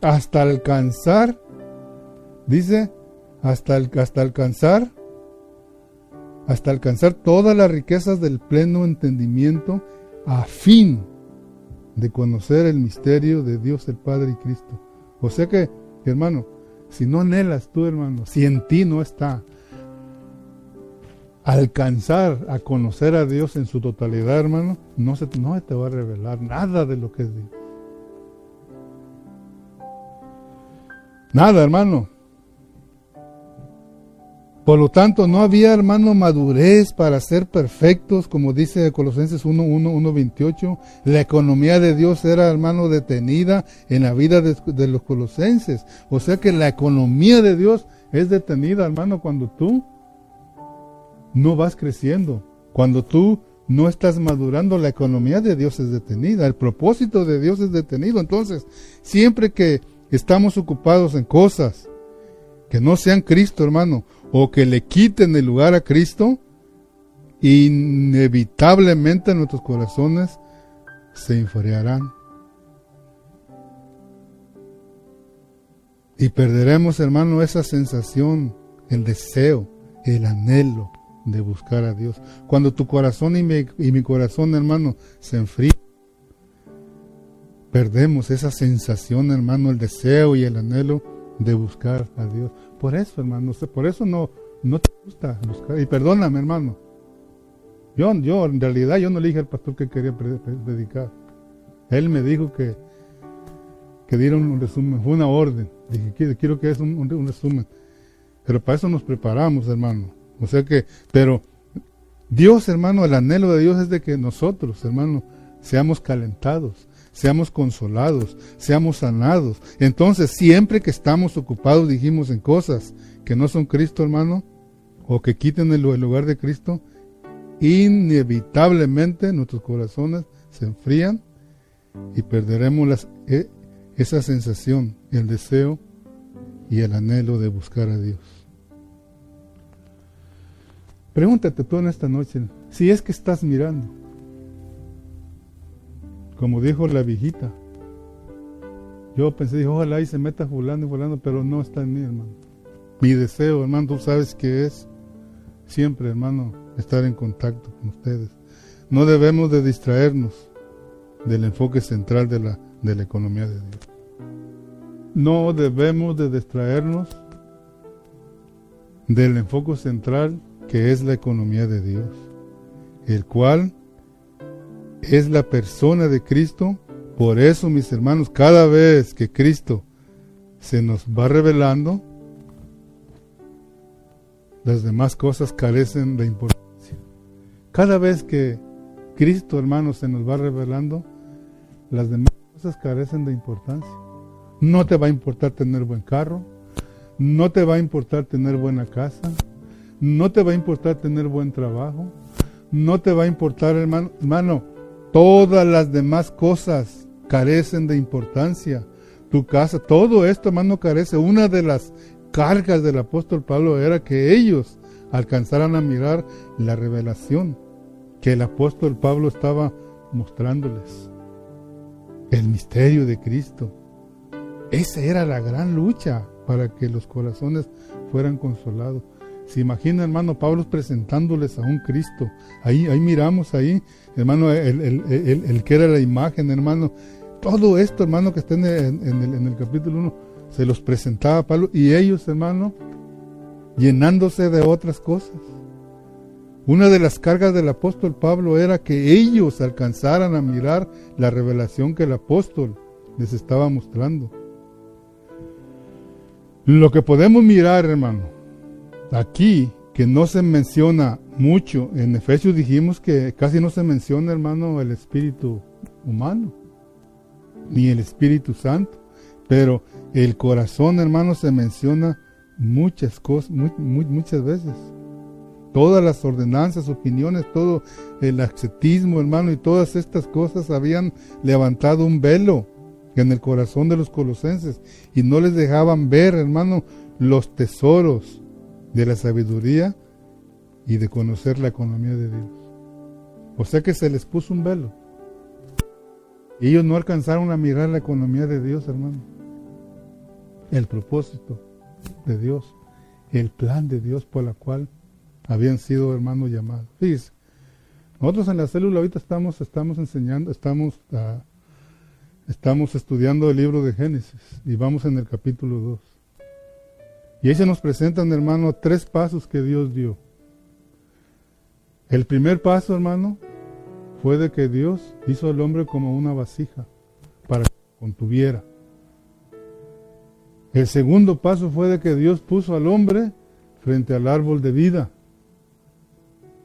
Hasta alcanzar, dice, hasta, hasta alcanzar, hasta alcanzar todas las riquezas del pleno entendimiento a fin de conocer el misterio de Dios el Padre y Cristo. O sea que, hermano, si no anhelas tú, hermano, si en ti no está alcanzar a conocer a Dios en su totalidad, hermano, no se no te va a revelar nada de lo que es Dios. Nada, hermano. Por lo tanto, no había, hermano, madurez para ser perfectos, como dice Colosenses 1, 1, 28. La economía de Dios era, hermano, detenida en la vida de, de los colosenses. O sea que la economía de Dios es detenida, hermano, cuando tú no vas creciendo. Cuando tú no estás madurando, la economía de Dios es detenida, el propósito de Dios es detenido. Entonces, siempre que estamos ocupados en cosas que no sean Cristo, hermano, o que le quiten el lugar a Cristo, inevitablemente nuestros corazones se enfriarán. Y perderemos, hermano, esa sensación, el deseo, el anhelo de buscar a Dios. Cuando tu corazón y mi, y mi corazón, hermano, se enfrían, perdemos esa sensación, hermano, el deseo y el anhelo de buscar a Dios. Por eso, hermano, por eso no, no te gusta buscar. Y perdóname, hermano. Yo, yo, en realidad, yo no le dije al pastor que quería predicar. Él me dijo que, que diera un resumen, fue una orden. Dije, quiero que es un resumen. Pero para eso nos preparamos, hermano. O sea que, pero Dios, hermano, el anhelo de Dios es de que nosotros, hermano, seamos calentados, seamos consolados, seamos sanados. Entonces, siempre que estamos ocupados, dijimos, en cosas que no son Cristo, hermano, o que quiten el, lugar de Cristo, inevitablemente nuestros corazones se enfrían y perderemos las, e, esa sensación, el deseo y el anhelo de buscar a Dios. Pregúntate tú en esta noche, si es que estás mirando, como dijo la viejita. Yo pensé, ojalá y se meta fulano y fulano, pero no está en mí, hermano. Mi deseo, hermano, tú sabes que es siempre, hermano, estar en contacto con ustedes. No debemos de distraernos del enfoque central de la, de la economía de Dios. No debemos de distraernos del enfoque central que es la economía de Dios, el cual es la persona de Cristo. Por eso, mis hermanos, cada vez que Cristo se nos va revelando, las demás cosas carecen de importancia. Cada vez que Cristo, hermano, se nos va revelando, las demás cosas carecen de importancia. No te va a importar tener buen carro, no te va a importar tener buena casa, no te va a importar tener buen trabajo, no te va a importar, hermano, hermano, todas las demás cosas carecen de importancia. Tu casa, todo esto, hermano, carece. Una de las cargas del apóstol Pablo era que ellos alcanzaran a mirar la revelación que el apóstol Pablo estaba mostrándoles. El misterio de Cristo. Esa era la gran lucha para que los corazones fueran consolados. Se imagina, hermano Pablo, presentándoles a un Cristo. Ahí, ahí miramos, ahí, hermano, el, el, que era la imagen, hermano. Todo esto, hermano, que está en el, en el capítulo 1, se los presentaba a Pablo y ellos, hermano, llenándose de otras cosas. Una de las cargas del apóstol Pablo era que ellos alcanzaran a mirar la revelación que el apóstol les estaba mostrando. Lo que podemos mirar, hermano, aquí, que no se menciona mucho, en Efesios dijimos que casi no se menciona, hermano, el espíritu humano, ni el Espíritu Santo, pero el corazón, hermano, se menciona muchas cosas, muchas veces. Todas las ordenanzas, opiniones, todo el ascetismo, hermano, y todas estas cosas habían levantado un velo en el corazón de los colosenses y no les dejaban ver, hermano, los tesoros de la sabiduría y de conocer la economía de Dios. O sea que se les puso un velo. Ellos no alcanzaron a mirar la economía de Dios, hermano. El propósito de Dios, el plan de Dios por la cual habían sido hermanos llamados. Fíjense, nosotros en la célula ahorita estamos, estamos enseñando, estamos uh, Estamos estudiando el libro de Génesis y vamos en el capítulo 2. Y ahí se nos presentan, hermano, tres pasos que Dios dio. El primer paso, hermano, fue de que Dios hizo al hombre como una vasija para que contuviera. El segundo paso fue de que Dios puso al hombre frente al árbol de vida.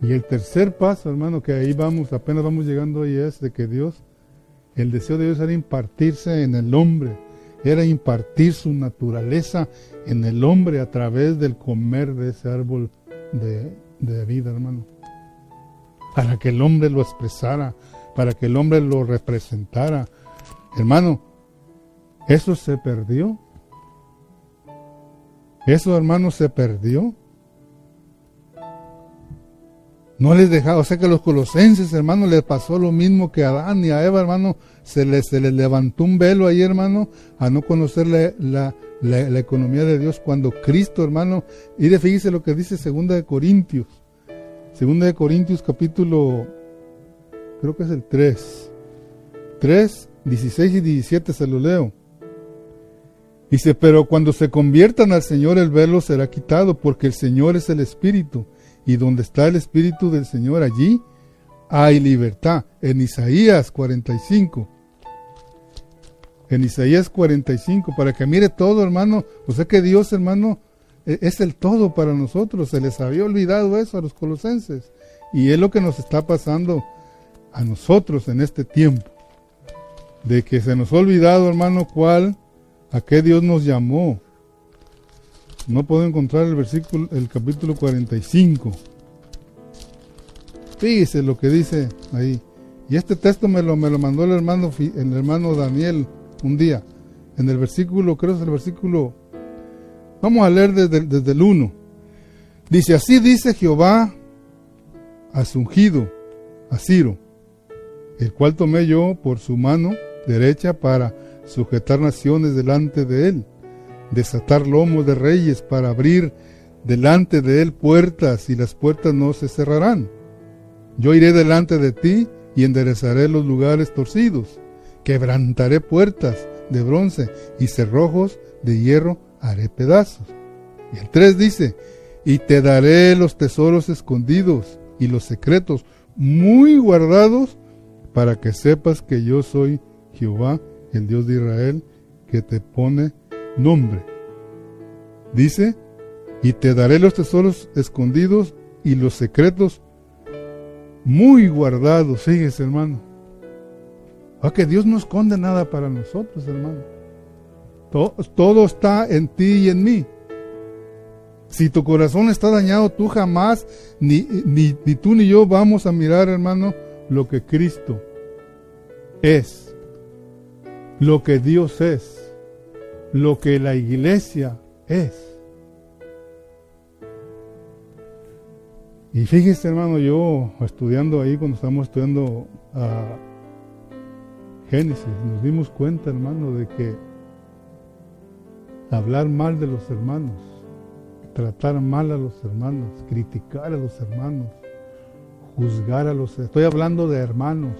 Y el tercer paso, hermano, que ahí vamos, apenas vamos llegando ahí, es de que Dios el deseo de Dios era impartirse en el hombre, era impartir su naturaleza en el hombre a través del comer de ese árbol de, vida, hermano. Para que el hombre lo expresara, para que el hombre lo representara. Hermano, eso se perdió. Eso, hermano, se perdió. No les dejaba, o sea que los colosenses, hermano, les pasó lo mismo que a Adán y a Eva, hermano, se les, se les levantó un velo ahí, hermano, a no conocer la, economía de Dios cuando Cristo, hermano, y fíjese lo que dice Segunda de Corintios, Segunda de Corintios capítulo, creo que es el 3, 3, 16 y 17 se lo leo. Dice, pero cuando se conviertan al Señor el velo será quitado, porque el Señor es el Espíritu y donde está el Espíritu del Señor, allí hay libertad. En Isaías 45. En Isaías 45, para que mire todo, hermano. O sea que Dios, hermano, e, es el todo para nosotros. Se les había olvidado eso a los colosenses. Y es lo que nos está pasando a nosotros en este tiempo. De que se nos ha olvidado, hermano, cuál, a qué Dios nos llamó. No puedo encontrar el versículo, el capítulo 45. Fíjese lo que dice ahí. Y este texto me lo, me lo mandó el hermano, el hermano Daniel un día. En el versículo, creo que es el versículo. Vamos a leer desde, desde el 1. Dice: Así dice Jehová a su ungido, a Ciro, el cual tomé yo por su mano derecha para sujetar naciones delante de él desatar lomos de reyes para abrir delante de él puertas y las puertas no se cerrarán. Yo iré delante de ti y enderezaré los lugares torcidos, quebrantaré puertas de bronce y cerrojos de hierro haré pedazos. Y el 3 dice, y te daré los tesoros escondidos y los secretos muy guardados para que sepas que yo soy Jehová, el Dios de Israel, que te pone nombre. Dice, y te daré los tesoros escondidos y los secretos muy guardados. Fíjese, hermano. A que Dios no esconde nada para nosotros, hermano. Todo, todo, está en ti y en mí. Si tu corazón está dañado, tú jamás, ni, ni, ni tú ni yo vamos a mirar, hermano, lo que Cristo es, lo que Dios es, lo que la iglesia es. Y fíjese, hermano, yo estudiando ahí, cuando estábamos estudiando a Génesis, nos dimos cuenta, hermano, de que hablar mal de los hermanos, tratar mal a los hermanos, criticar a los hermanos, juzgar a los... Estoy hablando de hermanos.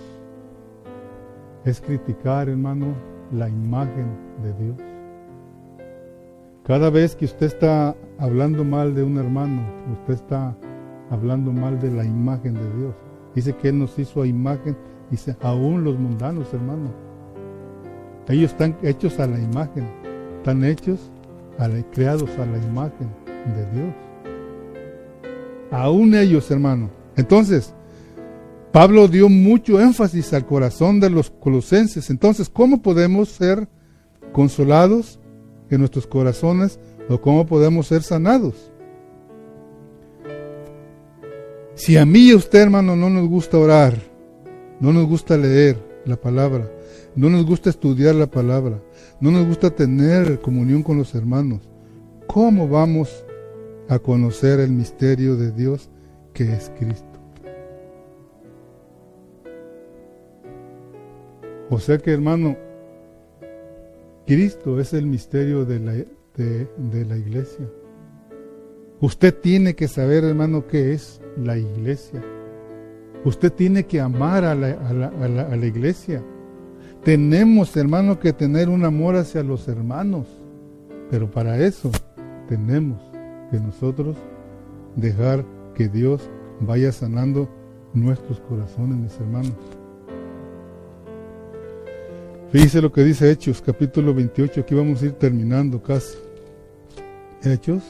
Es criticar, hermano, la imagen de Dios. Cada vez que usted está hablando mal de un hermano, usted está hablando mal de la imagen de Dios. Dice que Él nos hizo a imagen, dice, aún los mundanos, hermano. Ellos están hechos a la imagen, están hechos, a creados a la imagen de Dios. Aún ellos, hermano. Entonces, Pablo dio mucho énfasis al corazón de los colosenses. Entonces, ¿cómo podemos ser consolados en nuestros corazones o cómo podemos ser sanados? Si a mí y a usted, hermano, no nos gusta orar, no nos gusta leer la palabra, no nos gusta estudiar la palabra, no nos gusta tener comunión con los hermanos, ¿cómo vamos a conocer el misterio de Dios que es Cristo? O sea que, hermano, Cristo es el misterio de la, de, la iglesia. Usted tiene que saber, hermano, qué es la iglesia. Usted tiene que amar a la, a la, iglesia. Tenemos, hermano, que tener un amor hacia los hermanos. Pero para eso tenemos que nosotros dejar que Dios vaya sanando nuestros corazones, mis hermanos. Fíjese lo que dice Hechos, capítulo 28. Aquí vamos a ir terminando casi. Hechos,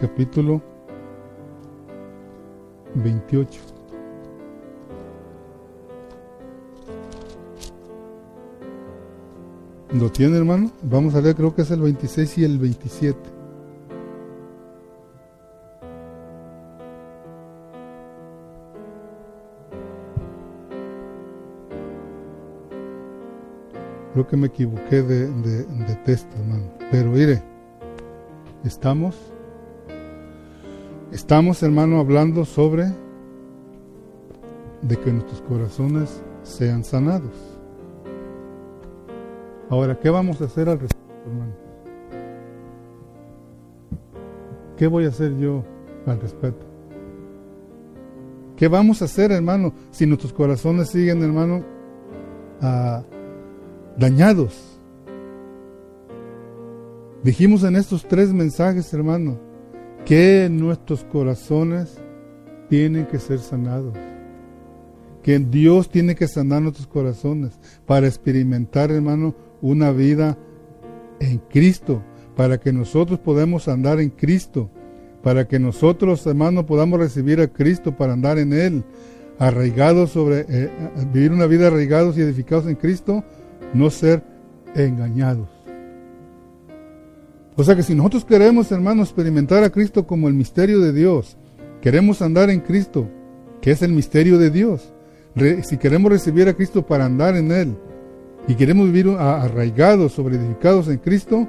capítulo 28. ¿Lo tiene, hermano? Vamos a ver, creo que es el 26 y el 27. Que me equivoqué de, de texto, hermano. Pero mire, estamos Estamos, hermano, hablando sobre de que nuestros corazones sean sanados. Ahora, ¿qué vamos a hacer al respecto, hermano? ¿Qué voy a hacer yo al respecto? ¿Qué vamos a hacer, hermano, si nuestros corazones siguen, hermano, ah, dañados? Dijimos en estos tres mensajes, hermano, que nuestros corazones tienen que ser sanados. Que Dios tiene que sanar nuestros corazones para experimentar, hermano, una vida en Cristo, para que nosotros podamos andar en Cristo, para que nosotros, hermano, podamos recibir a Cristo para andar en Él, arraigados sobre, eh, eh, vivir una vida arraigados y edificados en Cristo, no ser engañados. O sea que si nosotros queremos, hermanos, experimentar a Cristo como el misterio de Dios, queremos andar en Cristo, que es el misterio de Dios, si queremos recibir a Cristo para andar en Él y queremos vivir arraigados, sobreedificados en Cristo,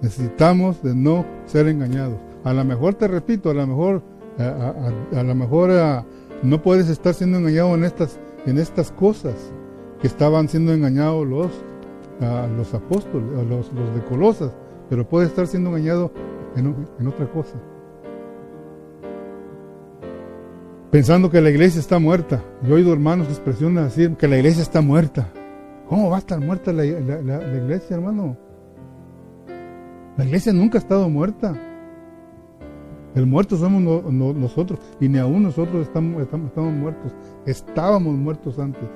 necesitamos de no ser engañados. A lo mejor te repito, a lo mejor, a, lo mejor no puedes estar siendo engañado en estas, en estas cosas que estaban siendo engañados los, los apóstoles, los, los de Colosas pero puede estar siendo engañado en, otra cosa. Pensando que la iglesia está muerta. Yo he oído hermanos expresiones decir que la iglesia está muerta. ¿Cómo va a estar muerta la, iglesia, hermano? La iglesia nunca ha estado muerta. El muerto somos nosotros y ni aún nosotros estamos, estamos, estamos, muertos. Estábamos muertos antes.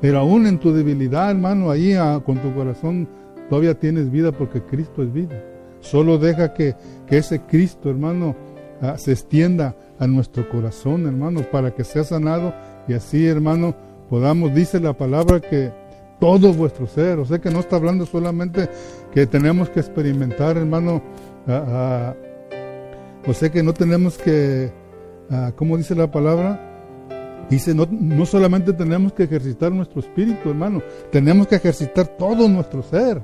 Pero aún en tu debilidad, hermano, ahí ah, con tu corazón Todavía tienes vida porque Cristo es vida. Solo deja que, ese Cristo, hermano, ah, se extienda a nuestro corazón, hermano, para que sea sanado y así, hermano, podamos, dice la palabra que todo vuestro ser, o sea que no está hablando solamente que tenemos que experimentar, hermano, ah, o sea que no tenemos que, ¿cómo dice la palabra? Dice, no, no solamente tenemos que ejercitar nuestro espíritu, hermano, tenemos que ejercitar todo nuestro ser.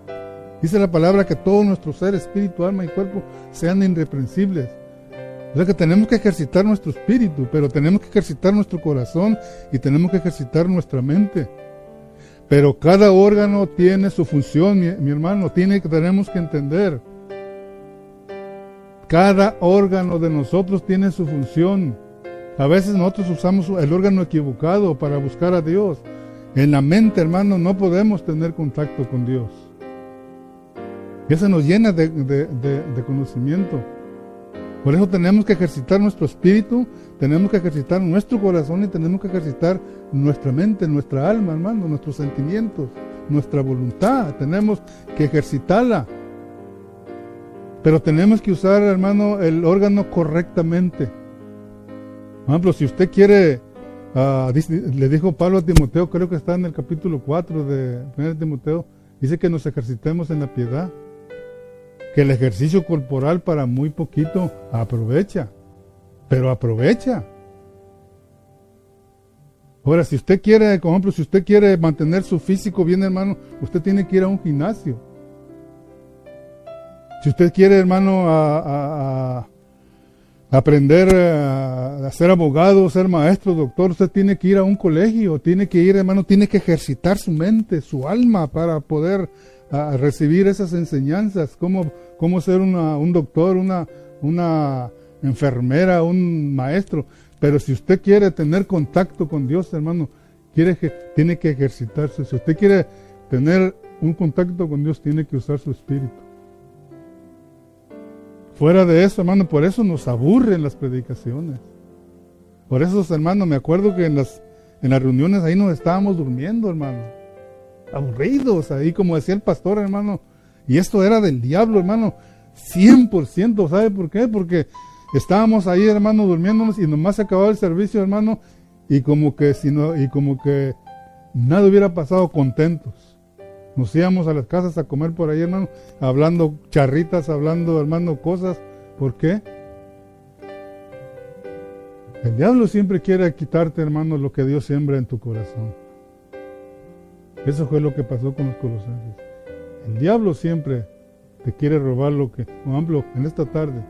Dice la palabra que todo nuestro ser, espíritu, alma y cuerpo sean irreprensibles. O sea que tenemos que ejercitar nuestro espíritu, pero tenemos que ejercitar nuestro corazón y tenemos que ejercitar nuestra mente. Pero cada órgano tiene su función, mi, mi hermano, tiene que tenemos que entender. Cada órgano de nosotros tiene su función. A veces nosotros usamos el órgano equivocado para buscar a Dios. En la mente, hermano, no podemos tener contacto con Dios. Y eso nos llena de, conocimiento. Por eso tenemos que ejercitar nuestro espíritu, tenemos que ejercitar nuestro corazón y tenemos que ejercitar nuestra mente, nuestra alma, hermano, nuestros sentimientos, nuestra voluntad. Tenemos que ejercitarla. Pero tenemos que usar, hermano, el órgano correctamente. Por ejemplo, si usted quiere, ah, le dijo Pablo a Timoteo, creo que está en el capítulo 4 de 1 Timoteo, dice que nos ejercitemos en la piedad, que el ejercicio corporal para muy poquito aprovecha, pero aprovecha. Ahora, si usted quiere, por ejemplo, si usted quiere mantener su físico bien, hermano, usted tiene que ir a un gimnasio. Si usted quiere, hermano, a aprender a, ser abogado, ser maestro, doctor, usted tiene que ir a un colegio, tiene que ir, hermano, tiene que ejercitar su mente, su alma para poder recibir esas enseñanzas, cómo, cómo ser un doctor, una, una enfermera, un maestro. Pero si usted quiere tener contacto con Dios, hermano, quiere tiene que ejercitarse. Si usted quiere tener un contacto con Dios, tiene que usar su espíritu. Fuera de eso, hermano, por eso nos aburren las predicaciones. Por eso, hermano, me acuerdo que en las, en las reuniones ahí nos estábamos durmiendo, hermano. Aburridos, ahí como decía el pastor, hermano. Y esto era del diablo, hermano. 100%, ¿sabe por qué? Porque estábamos ahí, hermano, durmiéndonos y nomás se acababa el servicio, hermano. Y como que, si no, y como que nada hubiera pasado contentos. Nos íbamos a las casas a comer por ahí, hermano, hablando charritas, hablando, hermano, cosas. ¿Por qué? El diablo siempre quiere quitarte, hermano, lo que Dios siembra en tu corazón. Eso fue lo que pasó con los colosenses. El diablo siempre te quiere robar lo que, por ejemplo, en esta tarde,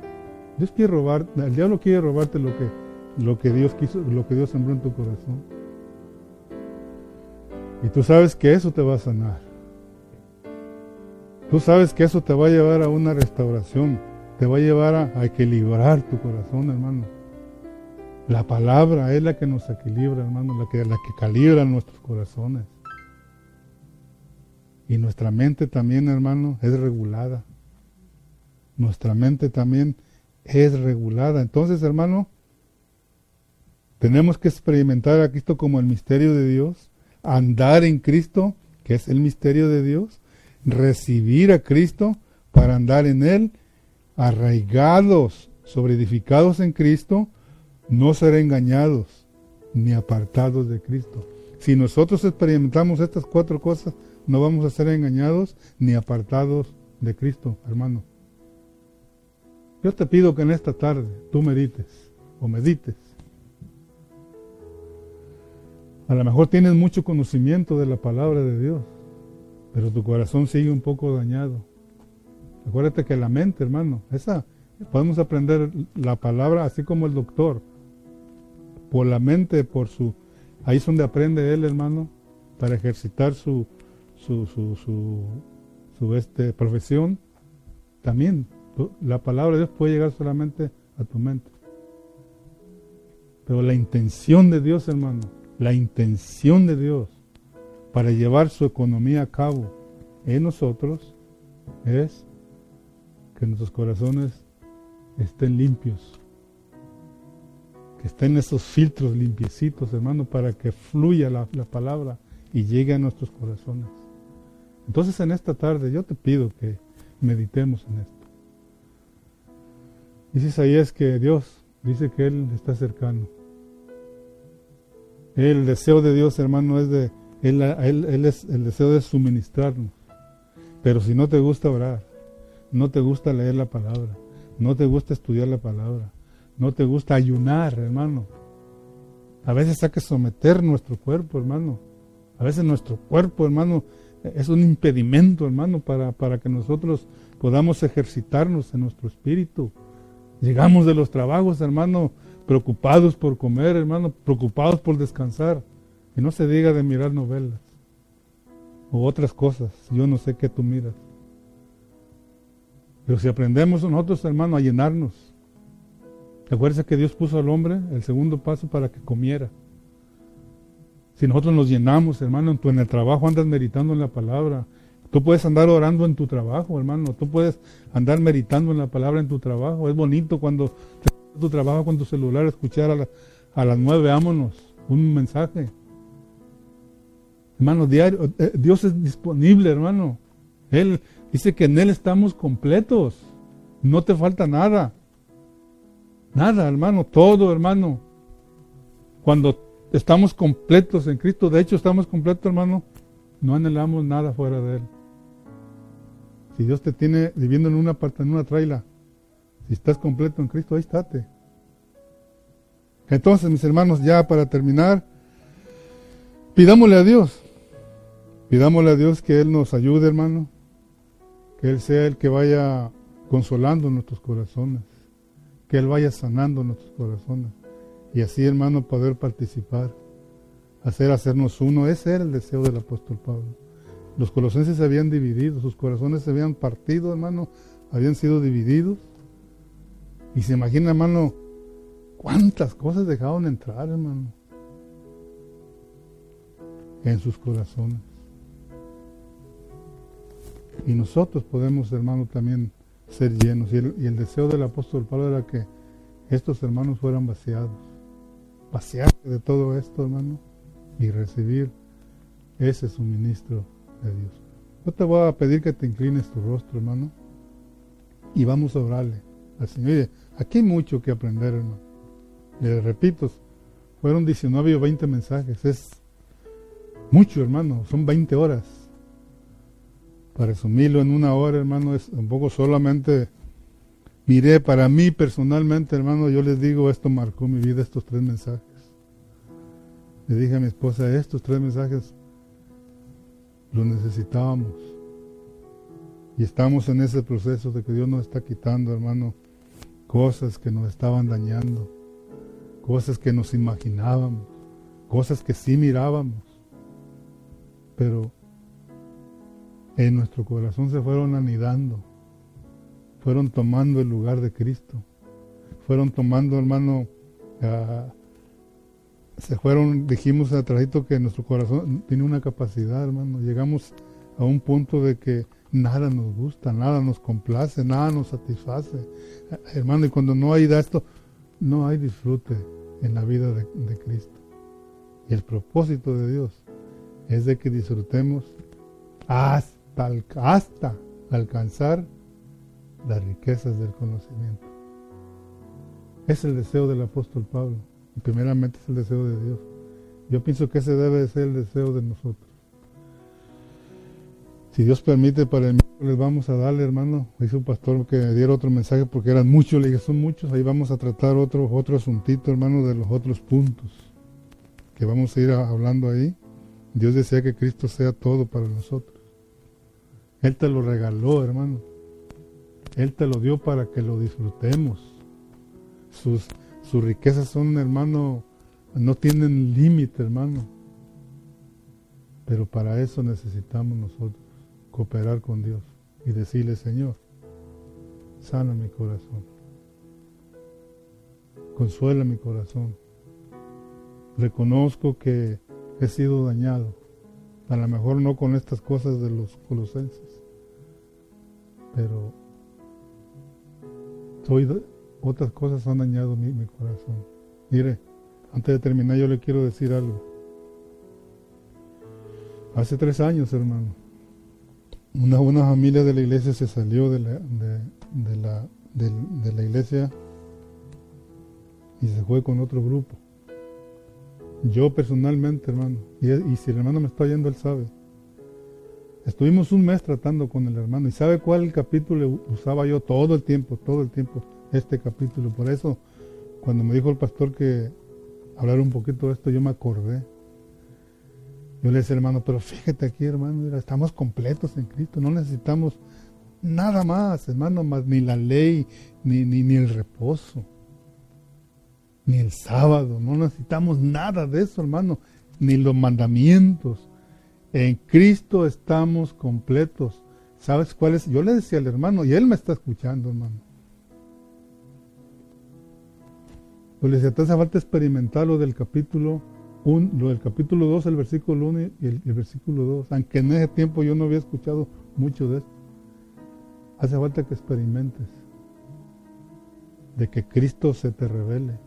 Dios quiere robar, el diablo quiere robarte lo que, lo que Dios quiso, lo que Dios sembró en tu corazón. Y tú sabes que eso te va a sanar. Tú sabes que eso te va a llevar a una restauración, te va a llevar a, equilibrar tu corazón, hermano. La palabra es la que nos equilibra, hermano, la que, la que calibra nuestros corazones. Y nuestra mente también, hermano, es regulada. Nuestra mente también es regulada. Entonces, hermano, tenemos que experimentar a Cristo como el misterio de Dios, andar en Cristo, que es el misterio de Dios, recibir a Cristo para andar en Él, arraigados, sobreedificados en Cristo, no ser engañados ni apartados de Cristo. Si nosotros experimentamos estas cuatro cosas, no vamos a ser engañados ni apartados de Cristo, hermano. Yo te pido que en esta tarde tú medites o medites. A lo mejor tienes mucho conocimiento de la palabra de Dios pero tu corazón sigue un poco dañado. Acuérdate que la mente, hermano, esa podemos aprender la palabra así como el doctor. Por la mente, por su ahí es donde aprende él, hermano, para ejercitar su su su su, su este profesión. También la palabra de Dios puede llegar solamente a tu mente. Pero la intención de Dios, hermano, la intención de Dios para llevar su economía a cabo en nosotros es que nuestros corazones estén limpios, que estén esos filtros limpiecitos, hermano, para que fluya la, la palabra y llegue a nuestros corazones. Entonces en esta tarde yo te pido que meditemos en esto. Dice Isaías que Dios dice que Él está cercano. El deseo de Dios, hermano, es de él, es el deseo de suministrarnos. Pero si no te gusta orar, no te gusta leer la palabra, no te gusta estudiar la palabra, no te gusta ayunar, hermano. A veces hay que someter nuestro cuerpo, hermano. A veces nuestro cuerpo, hermano, es un impedimento, hermano, para, para que nosotros podamos ejercitarnos en nuestro espíritu. Llegamos de los trabajos, hermano, preocupados por comer, hermano, preocupados por descansar. Y no se diga de mirar novelas o otras cosas. Yo no sé qué tú miras. Pero si aprendemos nosotros, hermano, a llenarnos. Acuérdense que Dios puso al hombre el segundo paso para que comiera. Si nosotros nos llenamos, hermano, tú en el trabajo andas meditando en la palabra. Tú puedes andar orando en tu trabajo, hermano. Tú puedes andar meditando en la palabra en tu trabajo. Es bonito cuando tu trabajo con tu celular escuchar a, a las nueve, vámonos, un mensaje. Hermano, diario, eh, Dios es disponible, hermano. Él dice que en Él estamos completos. No te falta nada. Nada, hermano, todo, hermano. Cuando estamos completos en Cristo, de hecho estamos completos, hermano, no anhelamos nada fuera de Él. Si Dios te tiene viviendo en una parte, en una traila, si estás completo en Cristo, ahí estate. Entonces, mis hermanos, ya para terminar, pidámosle a Dios Pidámosle a Dios que Él nos ayude, hermano, que Él sea el que vaya consolando nuestros corazones, que Él vaya sanando nuestros corazones y así, hermano, poder participar, hacer hacernos uno. Ese era el deseo del apóstol Pablo. Los colosenses se habían dividido, sus corazones se habían partido, hermano, habían sido divididos. Y se imagina, hermano, cuántas cosas dejaron entrar, hermano, en sus corazones. Y nosotros podemos, hermano, también ser llenos. Y el, deseo del apóstol Pablo era que estos hermanos fueran vaciados. Vaciarse de todo esto, hermano, y recibir ese suministro de Dios. Yo te voy a pedir que te inclines tu rostro, hermano, y vamos a orarle al Señor. aquí hay mucho que aprender, hermano. Le repito, fueron 19 o 20 mensajes. Es mucho, hermano. Son 20 horas para resumirlo en una hora, hermano, es un poco solamente, miré, para mí personalmente, hermano, yo les digo, esto marcó mi vida, estos tres mensajes. Le dije a mi esposa, estos tres mensajes los necesitábamos. Y estamos en ese proceso de que Dios nos está quitando, hermano, cosas que nos estaban dañando, cosas que nos imaginábamos, cosas que sí mirábamos, pero en nuestro corazón se fueron anidando, fueron tomando el lugar de Cristo, fueron tomando, hermano, se fueron, dijimos a trajito que nuestro corazón tiene una capacidad, hermano, llegamos a un punto de que nada nos gusta, nada nos complace, nada nos satisface, hermano, y cuando no hay de esto, no hay disfrute en la vida de, de Cristo. Y el propósito de Dios es de que disfrutemos hasta hasta alcanzar las riquezas del conocimiento. Es el deseo del apóstol Pablo primeramente es el deseo de Dios. Yo pienso que ese debe de ser el deseo de nosotros. Si Dios permite, para el miércoles vamos a darle, hermano. Dice un pastor que diera otro mensaje porque eran muchos. Le dije, son muchos. Ahí vamos a tratar otro, otro asuntito, hermano, de los otros puntos que vamos a ir hablando ahí. Dios desea que Cristo sea todo para nosotros. Él te lo regaló, hermano. Él te lo dio para que lo disfrutemos. Sus, sus riquezas son, hermano, no tienen límite, hermano. Pero para eso necesitamos nosotros cooperar con Dios y decirle, Señor, sana mi corazón. Consuela mi corazón. Reconozco que he sido dañado. A lo mejor no con estas cosas de los colosenses pero otras cosas han dañado mi, corazón. Mire, antes de terminar yo le quiero decir algo. Hace tres años, hermano, una, una familia de la iglesia se salió de, la, de, la iglesia y se fue con otro grupo. Yo personalmente, hermano, y, si el hermano me está oyendo, él sabe. Estuvimos un mes tratando con el hermano y sabe cuál capítulo usaba yo todo el tiempo, todo el tiempo, este capítulo. Por eso, cuando me dijo el pastor que hablar un poquito de esto, yo me acordé. Yo le decía, hermano, pero fíjate aquí, hermano, estamos completos en Cristo, no necesitamos nada más, hermano, más ni la ley, ni, ni, ni el reposo, ni el sábado, no necesitamos nada de eso, hermano, ni los mandamientos. En Cristo estamos completos. ¿Sabes cuál es? Yo le decía al hermano, y él me está escuchando, hermano. Yo le decía, te hace falta experimentar lo del capítulo 1, lo del capítulo 2, el versículo 1 y el, versículo 2. Aunque en ese tiempo yo no había escuchado mucho de esto. Hace falta que experimentes. De que Cristo se te revele.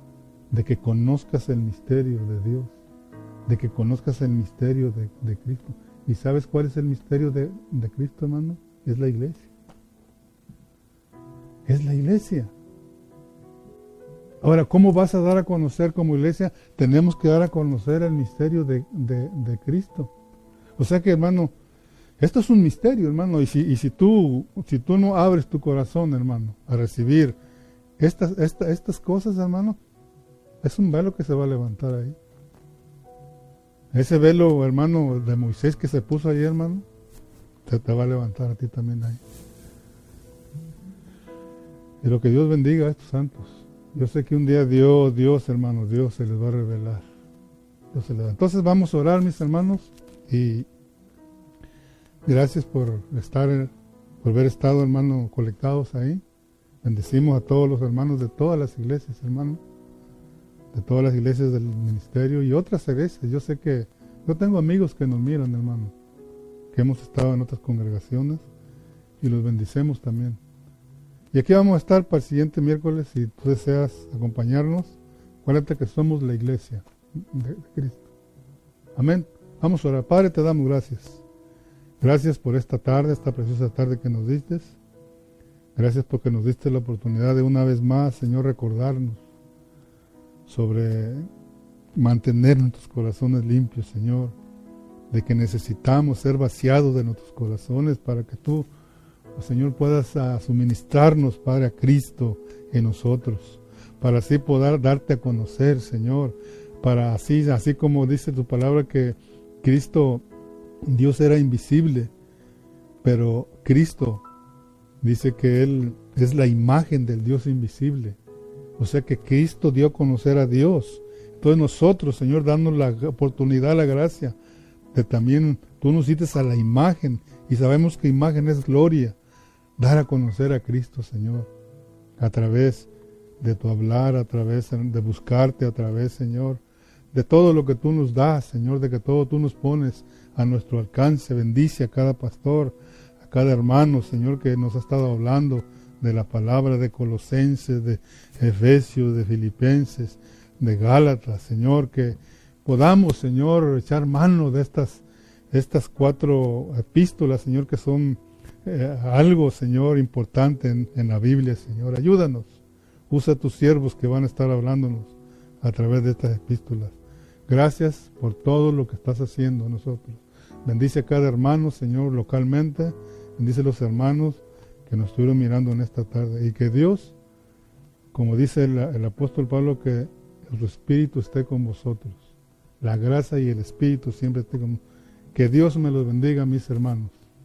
De que conozcas el misterio de Dios de que conozcas el misterio de, Cristo. ¿Y sabes cuál es el misterio de, Cristo, hermano? Es la iglesia. Es la iglesia. Ahora, ¿cómo vas a dar a conocer como iglesia? Tenemos que dar a conocer el misterio de, Cristo. O sea que, hermano, esto es un misterio, hermano. Y si, y si, tú, si tú no abres tu corazón, hermano, a recibir estas, estas cosas, hermano, es un velo que se va a levantar ahí. Ese velo, hermano, de Moisés que se puso ahí, hermano, te, te va a levantar a ti también ahí. Y lo que Dios bendiga a estos santos. Yo sé que un día Dios, Dios, hermano, Dios se les va a revelar. Se. Entonces vamos a orar, mis hermanos, y gracias por estar, por haber estado, hermano, colectados ahí. Bendecimos a todos los hermanos de todas las iglesias, hermano de todas las iglesias del ministerio y otras iglesias. Yo sé que yo tengo amigos que nos miran, hermano, que hemos estado en otras congregaciones y los bendicemos también. Y aquí vamos a estar para el siguiente miércoles, si tú deseas acompañarnos. Acuérdate que somos la iglesia de Cristo. Amén. Vamos a orar. Padre, te damos gracias. Gracias por esta tarde, esta preciosa tarde que nos diste. Gracias porque nos diste la oportunidad de una vez más, Señor, recordarnos sobre mantener nuestros corazones limpios, Señor, de que necesitamos ser vaciados de nuestros corazones para que tú, oh Señor, puedas ah, suministrarnos, Padre, a Cristo en nosotros, para así poder darte a conocer, Señor, para así, así como dice tu palabra que Cristo, Dios era invisible, pero Cristo dice que Él es la imagen del Dios invisible. O sea que Cristo dio a conocer a Dios. Entonces nosotros, Señor, dándonos la oportunidad, la gracia, de también tú nos cites a la imagen, y sabemos que imagen es gloria, dar a conocer a Cristo, Señor, a través de tu hablar, a través de buscarte, a través, Señor, de todo lo que tú nos das, Señor, de que todo tú nos pones a nuestro alcance. Bendice a cada pastor, a cada hermano, Señor, que nos ha estado hablando de la palabra de Colosenses, de Efesios, de Filipenses, de Gálatas, Señor, que podamos, Señor, echar mano de estas, estas cuatro epístolas, Señor, que son eh, algo, Señor, importante en, en, la Biblia, Señor. Ayúdanos. Usa tus siervos que van a estar hablándonos a través de estas epístolas. Gracias por todo lo que estás haciendo nosotros. Bendice a cada hermano, Señor, localmente. Bendice a los hermanos que nos estuvieron mirando en esta tarde. Y que Dios, como dice el, apóstol Pablo, que el Espíritu esté con vosotros. La gracia y el Espíritu siempre esté con Que Dios me los bendiga, mis hermanos.